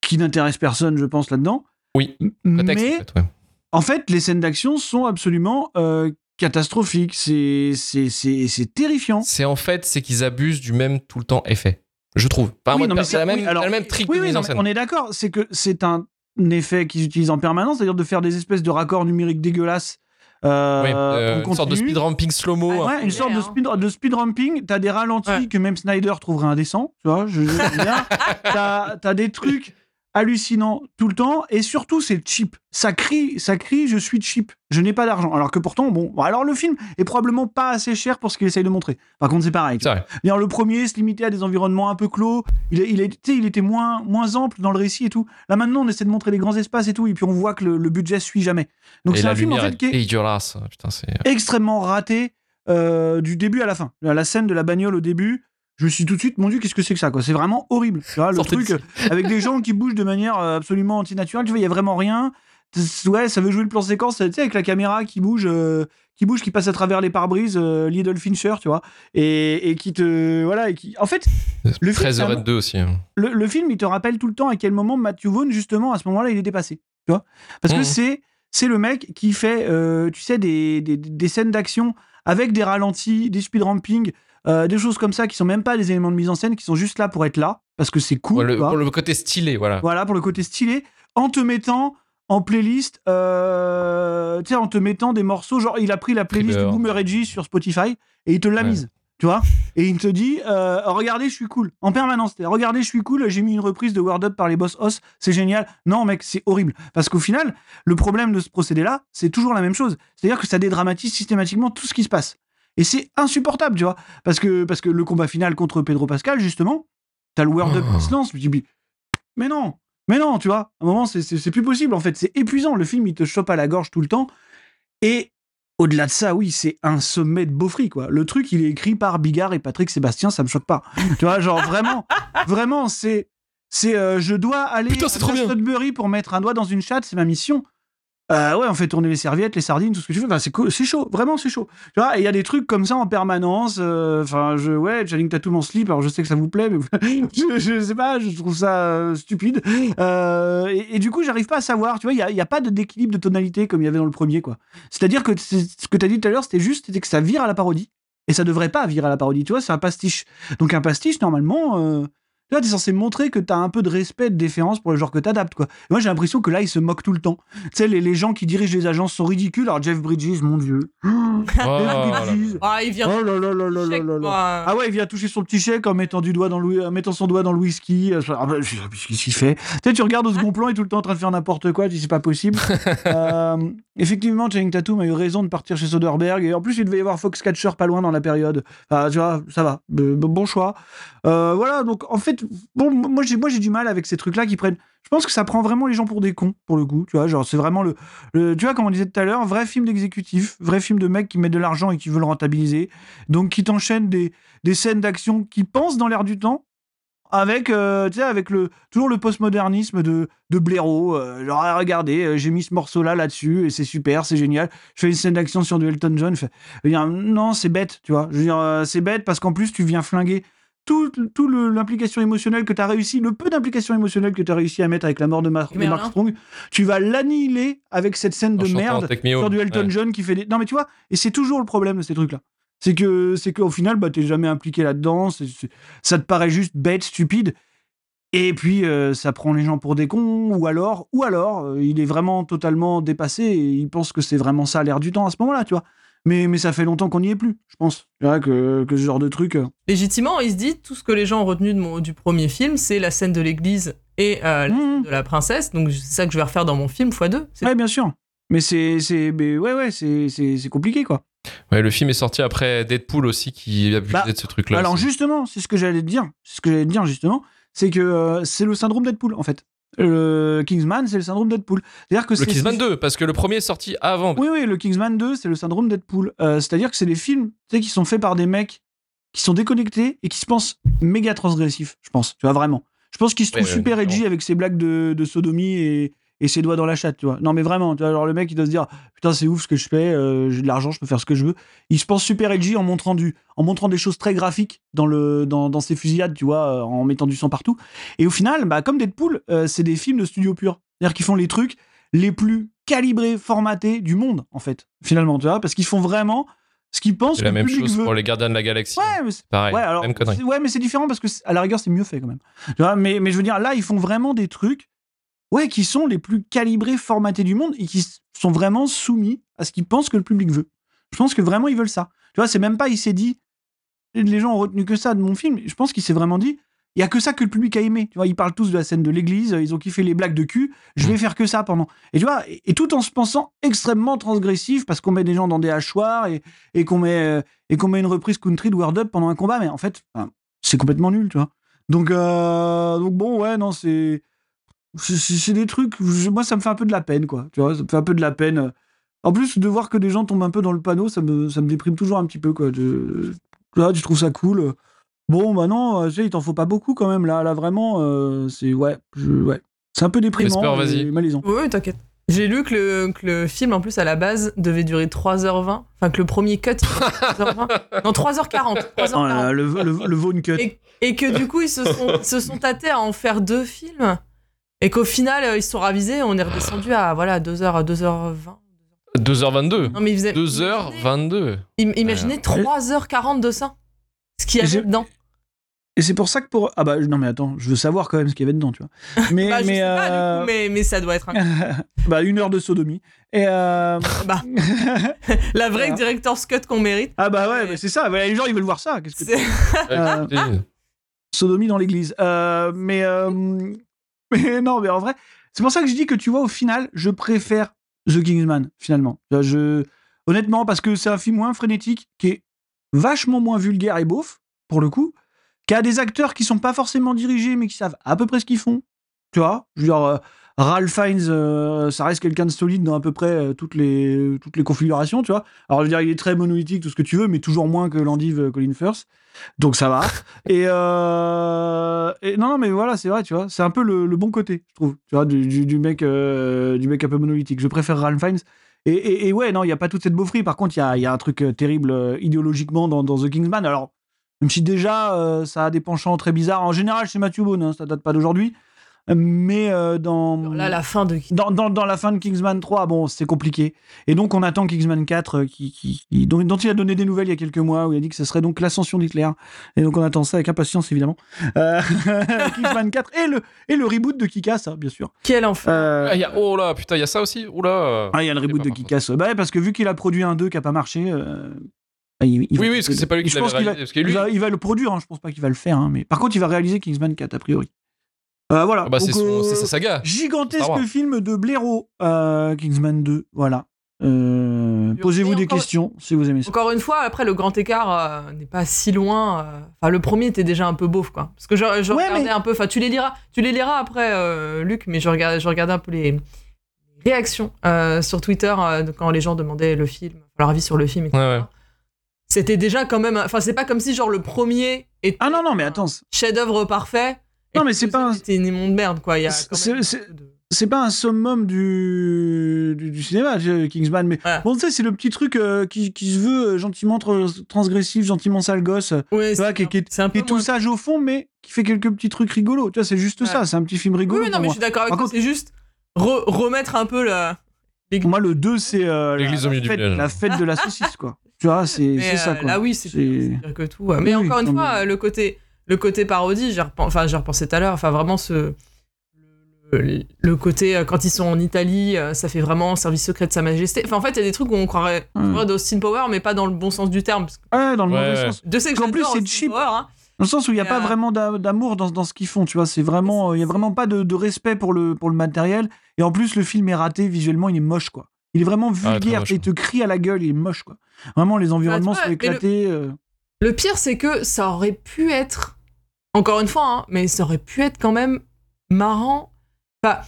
S2: qui n'intéresse personne, je pense, là-dedans.
S1: Oui, Prétexte,
S2: Mais,
S1: en fait, ouais.
S2: en fait, les scènes d'action sont absolument euh, catastrophiques. C'est c'est- c'est- c'est terrifiant.
S1: C'est en fait, c'est qu'ils abusent du même tout le temps effet. Je trouve. Enfin,
S2: Oui,
S1: moi,
S2: non, mais
S1: c'est la
S2: oui, alors-
S1: la même trick
S2: Oui,
S1: de
S2: oui,
S1: mise
S2: non,
S1: en
S2: mais
S1: scène.
S2: on est d'accord. C'est que c'est un effet qu'ils utilisent en permanence, c'est-à-dire de faire des espèces de raccords numériques dégueulasses. euh,
S1: Oui, euh, une sorte de speed ramping slow-mo.
S3: Ouais,
S1: hein.
S2: Ouais, une sorte de
S3: hein.
S2: speed, de speed ramping. T'as des ralentis
S3: Ouais.
S2: que même Snyder trouverait indécents. Tu vois, je, je t'as des trucs hallucinants tout le temps. Et surtout, c'est cheap. Ça crie, ça crie, je suis cheap. Je n'ai pas d'argent. Alors que pourtant, bon, alors le film est probablement pas assez cher pour ce qu'il essaye de montrer. Par contre, c'est pareil. D'ailleurs, le premier se limitait à des environnements un peu clos. Il, était moins, moins ample dans le récit et tout. Là, maintenant, on essaie de montrer les grands espaces et tout. Et puis, on voit que le, le budget suit jamais. Donc, c'est un film, en fait, qui
S1: est
S2: est
S1: dégueulasse. Putain, c'est.
S2: extrêmement raté euh, du début à la fin. La scène de la bagnole au début, je me suis tout de suite, mon Dieu, qu'est-ce que c'est que ça quoi? C'est vraiment horrible. Tu vois, le truc euh, avec des gens qui bougent de manière euh, absolument antinaturelle. Tu vois, il y a vraiment rien. Ouais, ça veut jouer le plan séquence, tu sais, avec la caméra qui bouge, euh, qui bouge, qui passe à travers les pare-brises, euh, Little Fincher, tu vois, et, et qui te, voilà, et qui, en fait, Le film, c'est un-
S1: 13h02 aussi. hein.
S2: le, le film, il te rappelle tout le temps à quel moment Matthew Vaughn, justement, à ce moment-là, il est dépassé. Tu vois? Parce que
S1: Mhm.
S2: c'est c'est le mec qui fait, euh, tu sais, des, des, des scènes d'action avec des ralentis, des speed ramping, euh, des choses comme ça qui sont même pas des éléments de mise en scène, qui sont juste là pour être là, parce que c'est cool.
S1: Le- pour le côté stylé, voilà.
S2: Voilà, pour le côté stylé, en te mettant en playlist, euh, tu sais, en te mettant des morceaux, genre il a pris la playlist
S1: Trigger.
S2: du Boomer Edgy sur Spotify et il te l'a
S1: Ouais.
S2: mise, tu vois, et il te dit, euh, regardez, je suis cool, en permanence, regardez, je suis cool, j'ai mis une reprise de Word Up par les Boss Hoss, c'est génial. Non, mec, c'est horrible, parce qu'au final, le problème de ce procédé-là, c'est toujours la même chose, c'est-à-dire que ça dédramatise systématiquement tout ce qui se passe. Et c'est insupportable, tu vois, parce que, parce que le combat final contre Pedro Pascal, justement, t'as le Word Up
S1: Oh.
S2: qui se lance, je dis, mais non, mais non, tu vois, à un moment, c'est- plus possible, en fait, c'est épuisant. Le film, il te chope à la gorge tout le temps. Et au-delà de ça, oui, c'est un sommet de beaufry, quoi. Le truc, il est écrit par Bigard et Patrick Sébastien, ça me choque pas. tu vois, genre, vraiment, vraiment, c'est. C'est, euh, je dois aller
S1: Putain,
S2: à. Sudbury pour mettre un doigt dans une chatte, c'est ma mission. Euh, ouais, on fait tourner les serviettes, les sardines, tout ce que tu veux. Enfin, c'est c'est chaud, vraiment, c'est chaud. Tu vois, il y a des trucs comme ça en permanence. euh, Enfin, je, ouais, Channing Tatum en slip. Alors, je sais que ça vous plaît, mais je, sais pas, je trouve ça euh, stupide. Euh, et, du coup, j'arrive pas à savoir. Tu vois, il y a, pas d'équilibre de tonalité comme il y avait dans le premier, quoi. C'est-à-dire que ce que tu as dit tout à l'heure, c'était juste, c'était que ça vire à la parodie. Et ça devrait pas virer à la parodie. Tu vois, c'est un pastiche. Donc, un pastiche, normalement. Tu vois, t'es censé montrer que t'as un peu de respect, de déférence pour le genre que t'adaptes, quoi. Et moi, j'ai l'impression que là, il se moque tout le temps. Tu sais, les, les gens qui dirigent les agences sont ridicules. Alors, Jeff Bridges, mon dieu.
S1: Oh,
S2: Jeff
S1: voilà.
S2: Bridges.
S3: Ah, il vient.
S2: Oh là là là là là
S3: chèque,
S2: là là.
S3: quoi.
S2: Ah ouais, il vient toucher son petit chèque en mettant, du doigt dans le, en mettant son doigt dans le whisky. Euh, ah bah, Qu'est-ce qu'il fait Tu sais, tu regardes au second plan, il est tout le temps en train de faire n'importe quoi, tu dis c'est pas possible. Euh, effectivement, Channing Tatum a eu raison de partir chez Soderbergh. Et en plus, il devait y avoir Foxcatcher pas loin dans la période. Enfin, tu vois, ça va. Bon choix. Euh, voilà, donc en fait, bon, moi j'ai moi j'ai du mal avec ces trucs-là qui prennent. Je pense que ça prend vraiment les gens pour des cons, pour le coup. Tu vois, genre, c'est vraiment le, le- Tu vois, comme on disait tout à l'heure, vrai film d'exécutif, vrai film de mecs qui mettent de l'argent et qui veulent rentabiliser. Donc, qui t'enchaînent des, des scènes d'action qui pensent dans l'air du temps. Avec, euh, avec le, toujours le postmodernisme de, de blaireau. euh, genre, ah, regardez, euh, j'ai mis ce morceau-là là-dessus et c'est super, c'est génial. Je fais une scène d'action sur du Elton John. Non, c'est bête, tu vois. Je veux dire, euh, c'est bête parce qu'en plus, tu viens flinguer tout, tout le- l'implication émotionnelle que tu as réussi, le peu d'implication émotionnelle que tu as réussi à mettre avec la mort de, Mar- de. Mark Strong, tu vas l'annihiler avec cette scène
S1: En
S2: de merde sur du Elton
S1: ouais.
S2: John qui fait des. Non, mais tu vois, et c'est toujours le problème de ces trucs-là. C'est que c'est qu'au final, bah, t'es jamais impliqué là-dedans. ça te paraît juste bête, stupide. Et puis, euh, ça prend les gens pour des cons, ou alors, ou alors, euh, il est vraiment totalement dépassé et il pense que c'est vraiment ça l'air du temps à ce moment-là, tu vois. Mais, mais ça fait longtemps qu'on n'y est plus, je pense. Que, que ce genre de truc. euh,
S3: Légitimement, il se dit tout ce que les gens ont retenu de mon- du premier film, c'est la scène de l'église et euh, la scène
S2: mmh.
S3: de la princesse. Donc c'est ça que je vais refaire dans mon film x2. C'est-
S2: Ouais, bien sûr. Mais c'est, c'est, mais ouais, ouais, c'est, c'est, c'est compliqué, quoi.
S1: Ouais, le film est sorti après Deadpool aussi qui abusait
S2: Bah,
S1: de ce truc-là.
S2: Alors
S1: aussi.
S2: justement, c'est ce que j'allais te dire. C'est ce que j'allais te dire justement, c'est que euh, c'est le syndrome Deadpool en fait. Le Kingsman, c'est le syndrome Deadpool. C'est-à-dire que
S1: Le
S2: c'est
S1: Kingsman
S2: c'est-
S1: 2, parce que le premier est sorti avant.
S2: Oui, oui, le Kingsman 2, c'est le syndrome Deadpool. Euh, C'est-à-dire que c'est des films, tu sais, qui sont faits par des mecs qui sont déconnectés et qui se pensent méga transgressifs. Je pense, tu vois vraiment. Je pense qu'ils se trouvent
S1: ouais,
S2: super edgy avec ses blagues de, de sodomie et, et ses doigts dans la chatte, tu vois. Non, mais vraiment, tu vois, genre le mec, il doit se dire, putain, c'est ouf ce que je fais, euh, j'ai de l'argent, je peux faire ce que je veux. Il se pense super edgy en montrant du, en montrant des choses très graphiques dans le, dans, dans ses fusillades, tu vois, euh, en mettant du sang partout. Et au final, bah, comme Deadpool, euh, c'est des films de studio pur. C'est-à-dire qu'ils font les trucs les plus calibrés, formatés du monde, en fait, finalement, tu vois, parce qu'ils font vraiment ce qu'ils pensent
S1: C'est la même chose
S2: veut.
S1: pour les Gardiens de la Galaxie.
S2: Ouais, mais c'est-
S1: Pareil,
S2: ouais, alors,
S1: même
S2: mais c'est différent parce que à la rigueur c'est mieux fait quand même. Tu vois, mais, mais je veux dire là ils font vraiment des trucs, ouais, qui sont les plus calibrés, formatés du monde et qui sont vraiment soumis à ce qu'ils pensent que le public veut. Je pense que vraiment ils veulent ça. Tu vois, c'est même pas il s'est dit, les gens ont retenu que ça de mon film. Je pense qu'il s'est vraiment dit, il y a que ça que le public a aimé. Tu vois, ils parlent tous de la scène de l'église, ils ont kiffé les blagues de cul. Je vais faire que ça pendant. Et tu vois, et, et tout en se pensant extrêmement transgressif parce qu'on met des gens dans des hachoirs et, et qu'on met euh, et qu'on met une reprise country de Word Up pendant un combat, mais en fait, enfin, c'est complètement nul, tu vois. Donc, euh, donc bon, ouais, non, c'est c'est- des trucs. je- moi, ça me fait un peu de la peine, quoi. Tu vois, ça me fait un peu de la peine. En plus, de voir que des gens tombent un peu dans le panneau, ça me, ça me déprime toujours un petit peu, quoi. Je, là, tu trouves ça cool. Bon, bah non, euh, tu sais, il t'en faut pas beaucoup quand même. Là, là vraiment, euh, c'est ouais, je- ouais. C'est un peu déprimant. Et
S1: vas-y.
S2: malaisant.
S3: Oui, t'inquiète. J'ai lu que le, que le film, en plus, à la base, devait durer 3h20. Enfin, que le premier cut, il durait 3h20. Non, 3h40. 3h40.
S2: Oh là le, le, le Vaughn cut.
S3: Et, et que du coup, ils se sont, ils se sont tâtés à en faire deux films. Et qu'au final, euh, ils se sont ravisés. On est redescendu à voilà, 2h à 2h20.
S1: 2h22.
S3: Non, mais ils faisaient.
S1: 2h22.
S3: Im- Imaginez 3h40 de ça. Ce qu'il y avait dedans.
S2: Et c'est pour ça que pour. Ah bah non, mais attends, je veux savoir quand même ce qu'il y avait dedans, tu vois. Mais,
S3: Bah, je
S2: mais,
S3: sais pas,
S2: euh,
S3: du coup, mais, mais ça doit être un...
S2: bah, une heure de sodomie. Et euh,
S3: bah, la vraie
S2: Voilà.
S3: director's cut qu'on mérite.
S2: ah bah ouais, mais c'est ça. les gens ils veulent voir ça. Qu'est-ce que
S3: C'est-
S2: Euh, sodomie dans l'église. Euh, mais, euh, mais non, mais en vrai, c'est pour ça que je dis que tu vois, au final, je préfère The Kingsman, finalement. Honnêtement, parce que c'est un film moins frénétique, qui est vachement moins vulgaire et beauf, pour le coup, qui a des acteurs qui sont pas forcément dirigés, mais qui savent à peu près ce qu'ils font. Tu vois, je veux dire, euh, Ralph Fiennes, euh, ça reste quelqu'un de solide dans à peu près euh, toutes les, toutes les configurations, tu vois. Alors, je veux dire, il est très monolithique, tout ce que tu veux, mais toujours moins que l'endive euh, Colin Firth. Donc, ça va. Et, euh, et non, non, mais voilà, c'est vrai, tu vois, c'est un peu le, le bon côté, je trouve, tu vois, du, du, du mec, euh, du mec un peu monolithique. Je préfère Ralph Fiennes. Et, et, et ouais, non, il n'y a pas toute cette beaufrie. Par contre, il y a, y a un truc terrible idéologiquement dans, dans The Kingsman. Alors, même si déjà, ça a des penchants très bizarres. En général, chez Matthew Bone, hein, ça date pas d'aujourd'hui. Mais euh, dans
S3: Là, la fin de.
S2: dans, dans, dans la fin de Kingsman 3, bon, c'est compliqué. Et donc, on attend Kingsman 4, euh, qui, qui, qui- dont, dont il a donné des nouvelles il y a quelques mois, où il a dit que ce serait donc l'ascension d'Hitler. Et donc, on attend ça avec impatience, évidemment. Euh, Kingsman 4 et le, et le reboot de Kick-Ass, hein, bien sûr.
S3: Quel.
S2: Euh,
S1: Ah, il y a- oh là, putain, il y a ça aussi Oula
S2: ah, il y a le reboot de
S1: par
S2: Kick-Ass. Bah ouais, parce que vu qu'il a produit un 2 qui a pas marché. euh, il- il-
S1: Oui, oui, parce que c'est pas lui qui
S2: je pense
S1: l'avait
S2: qu'il va-
S1: réalisé. Lui,
S2: va, il va le produire, hein, je pense pas qu'il va le faire. hein, mais par contre, il va réaliser Kingsman 4, a priori. Euh, voilà.
S1: ah bah, c'est
S2: euh,
S1: c'est sa saga.
S2: Gigantesque film de blaireau, euh, Kingsman 2, voilà. Euh, Posez-vous des
S3: encore-
S2: questions si vous aimez ça.
S3: Encore une fois, après, le grand écart euh, n'est pas si loin. euh. Enfin, le premier était déjà un peu beauf, quoi. Parce que je, je
S2: Ouais,
S3: regardais
S2: mais-
S3: un peu. Enfin, tu les liras, tu les liras après, euh, Luc, mais je regardais, je regardais un peu les réactions euh, sur Twitter euh, quand les gens demandaient le film, leur avis sur le film, etc.
S1: Ouais, ouais.
S3: C'était déjà quand même. Enfin, c'est pas comme si, genre, le premier était
S2: Ah non, non, mais attends, c'est-
S3: chef-d'œuvre parfait.
S2: Non, mais c'est pas un-
S3: C'était une immonde merde, quoi.
S2: C'est- pas un summum du, du, du cinéma, Kingsman, mais
S3: Ouais.
S2: bon, tu sais, c'est le petit truc euh, qui, qui se veut euh, gentiment tra- transgressif, gentiment sale gosse, euh,
S3: Ouais,
S2: tu vois,
S3: c'est
S2: qui, qui est,
S3: c'est un
S2: qui
S3: peu
S2: est tout
S3: moins-
S2: sage au fond, mais qui fait quelques petits trucs rigolos. Tu vois, c'est juste
S3: Ouais.
S2: ça, c'est un petit film rigolo.
S3: oui, non,
S2: pour
S3: mais je suis d'accord avec toi. C'est juste re- remettre un peu la.
S2: Pour moi, le 2, c'est euh, la, la fête,
S1: village.
S2: la fête de la saucisse, quoi. Tu vois, c'est ça, quoi.
S3: Là, oui, c'est pire, que tout. ouais. Mais
S2: Oui,
S3: encore une fois, le côté, le côté parodie, j'ai repen- enfin, repensé tout à l'heure. Enfin, vraiment, ce. Le, le côté, euh, quand ils sont en Italie, euh, ça fait vraiment service secret de Sa Majesté. Enfin, en fait, il y a des trucs où on croirait, croirait d'Austin Power, mais pas dans le bon sens du terme. parce que
S2: Ouais, dans le
S1: Ouais,
S2: mauvais
S1: ouais.
S2: sens.
S3: Sais que
S2: En plus, c'est
S3: Austin
S2: cheap.
S3: Power, hein.
S2: Dans le sens où il n'y a pas vraiment d'a- d'amour dans, dans ce qu'ils font, tu vois. C'est vraiment, il y a vraiment pas de, de respect pour le, pour le matériel. Et en plus, le film est raté visuellement, il est moche, quoi. Il est vraiment
S1: très
S2: vulgaire,
S1: moche,
S2: il te crie à la gueule, il est moche, quoi. Vraiment, les environnements
S3: vois,
S2: sont
S3: le-
S2: éclatés. euh.
S3: Le pire, c'est que ça aurait pu être, encore une fois, hein, mais ça aurait pu être quand même marrant. Enfin,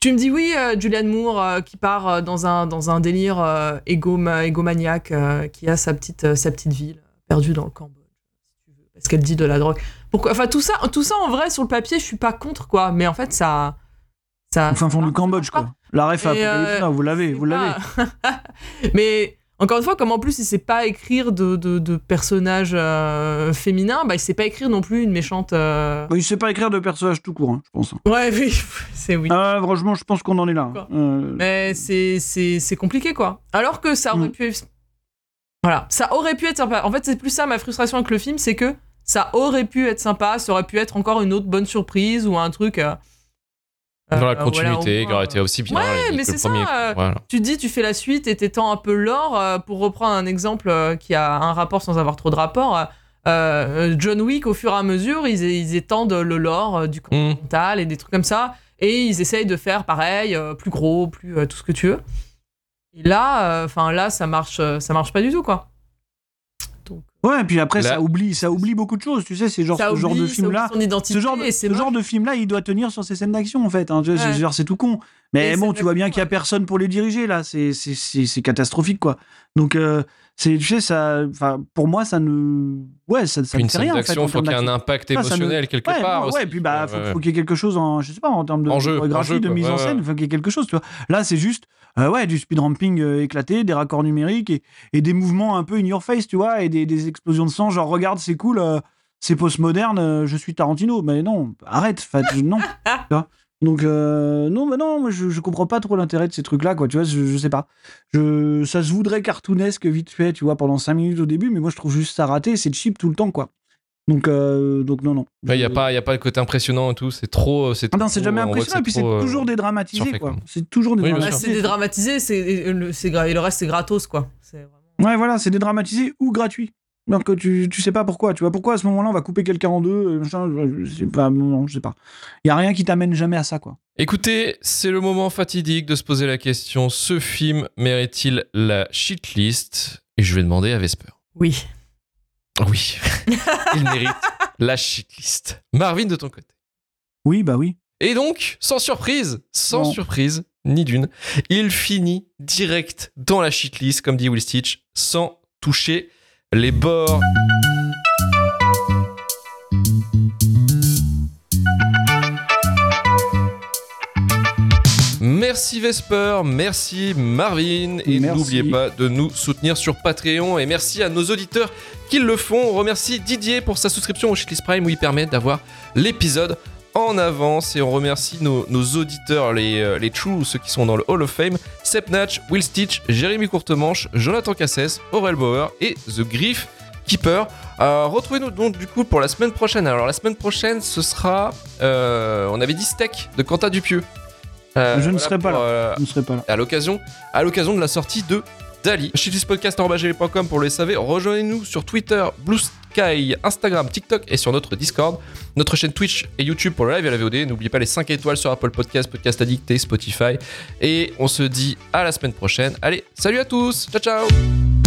S3: tu me dis oui, euh, Julianne Moore euh, qui part euh, dans un dans un délire euh, égoma- égomaniaque, qui a sa petite sa petite ville perdue dans le Cambodge, parce qu'elle dit de la drogue. Pourquoi Enfin tout ça, tout ça en vrai sur le papier, je suis pas contre quoi, mais en fait ça ça.
S2: Au fin fond du Cambodge, quoi. La ref vous l'avez, vous l'avez.
S3: Mais encore une fois, comme en plus il sait pas écrire de, de, de personnages euh, féminins, bah il sait pas écrire non plus une méchante. euh,
S2: Bah, il sait pas écrire de personnage tout court, hein, je pense.
S3: Ouais, oui, c'est oui.
S2: Ah, franchement, je pense qu'on en est là.
S3: Quoi
S2: Euh,
S3: Mais c'est compliqué quoi. Alors que ça aurait
S2: Mm.
S3: pu. Voilà, ça aurait pu être sympa. En fait, c'est plus ça ma frustration avec le film, c'est que ça aurait pu être sympa, ça aurait pu être encore une autre bonne surprise ou un truc. Euh,
S1: Dans
S3: euh,
S1: la
S3: voilà,
S1: continuité, qui aurait été aussi bien
S3: Ouais, mais c'est ça, euh,
S1: Voilà.
S3: tu dis, tu fais la suite et t'étends un peu l'or. euh, pour reprendre un exemple euh, qui a un rapport sans avoir trop de rapport, euh, euh, John Wick, au fur et à mesure, ils, ils étendent le lore euh, du
S1: Mm.
S3: mental et des trucs comme ça. Et ils essayent de faire pareil, euh, plus gros, plus euh, tout ce que tu veux. Et là, enfin là, ça marche, euh, ça marche pas du tout, quoi.
S2: Ouais, et puis après,
S1: Là-
S2: ça oublie, ça oublie beaucoup de choses. Tu sais, c'est genre
S3: ça
S2: ce genre de
S3: ça
S2: film-là.
S3: oublie son identité.
S2: Ce genre, de,
S3: et c'est
S2: ce genre de film-là, il doit tenir sur ces scènes d'action, en fait. hein.
S3: Ouais.
S2: c'est tout con. Mais
S3: Et
S2: bon, tu vois bien qu'il y a personne pour les diriger, là. C'est- C'est c'est- c'est catastrophique, quoi. Donc, euh, c'est, tu sais, ça, enfin, pour moi, ça ne. Ouais, ça, ça ne fait
S1: scène
S2: rien, en fait.
S1: d'action,
S2: en
S1: il faut qu'il y ait un impact
S2: Ah, ne-
S1: émotionnel quelque
S2: Ouais,
S1: part
S2: ouais,
S1: aussi.
S2: ouais, et puis bah, faut, faut qu'il y ait quelque chose en, je sais pas, en termes de
S1: En jeu, en
S2: chorégraphie,
S1: jeu,
S2: de mise en scène,
S1: ouais.
S2: faut qu'il y ait quelque chose, tu vois. Là, c'est juste, euh, ouais, du speed ramping euh, éclaté, des raccords numériques et, et des mouvements un peu in your face, tu vois, et des, des explosions de sang, genre, regarde, c'est cool, euh, c'est postmoderne, euh, je suis Tarantino. Mais non, arrête, non. tu vois. Donc, non, bah non, moi, je, je comprends pas trop l'intérêt de ces trucs-là, quoi, tu vois, je, je sais pas. Je, ça se voudrait cartoonesque vite fait, tu vois, pendant 5 minutes au début, mais moi, je trouve juste ça raté, c'est cheap tout le temps, quoi. Donc, euh, donc non, non.
S1: Il n'y a, pas- y a pas le côté impressionnant et tout, c'est trop.
S2: ah non, c'est jamais impressionnant, et puis c'est
S1: euh,
S2: toujours dédramatisé, quoi. C'est toujours dédramatisé.
S3: c'est dédramatisé, c'est et le, c'est gra- et le reste c'est gratos quoi.
S2: Ouais, voilà, c'est dédramatisé ou gratuit. Donc euh, tu, tu sais pas pourquoi, tu vois. Pourquoi à ce moment-là on va couper quelqu'un en deux euh, machin, je, je sais pas, non, je sais pas. Il y a rien qui t'amène jamais à ça, quoi.
S1: Écoutez, c'est le moment fatidique de se poser la question ce film mérite-t-il la shitlist? Et je vais demander à Vesper.
S3: Oui.
S1: Oui, il mérite la shitlist. Marvin, de ton côté.
S2: Oui, bah oui.
S1: Et donc, sans surprise, sans
S2: Bon.
S1: surprise, ni d'une, il finit direct dans la shitlist, comme dit Will Stitch, sans toucher les bords. Merci Vesper, merci Marvin, et n'oubliez pas de nous soutenir sur Patreon, et merci à nos auditeurs qui le font. On remercie Didier pour sa souscription au Shitlist Prime où il permet d'avoir l'épisode en avance et on remercie nos, nos auditeurs, les, euh, les True, ceux qui sont dans le Hall of Fame, Sep Natch, Will Stitch, Jérémy Courtemanche, Jonathan Cassès, Aurel Bauer et The Griff Keeper. Euh, Retrouvez-nous donc du coup pour la semaine prochaine. Alors la semaine prochaine, ce sera, euh, on avait dit Steak de Quentin Dupieux. Euh,
S2: Je ne serai pas
S1: pour,
S2: là.
S1: euh,
S2: Je ne serai pas là.
S1: à l'occasion à l'occasion de la sortie de Dali. Shitlistpodcast.com pour le SAV. Rejoignez-nous sur Twitter, Blue Sky, Instagram, TikTok et sur notre Discord. Notre chaîne Twitch et YouTube pour le live et la VOD. N'oubliez pas les 5 étoiles sur Apple Podcast, Podcast Addict et Spotify. Et on se dit à la semaine prochaine. Allez, salut à tous. Ciao ciao.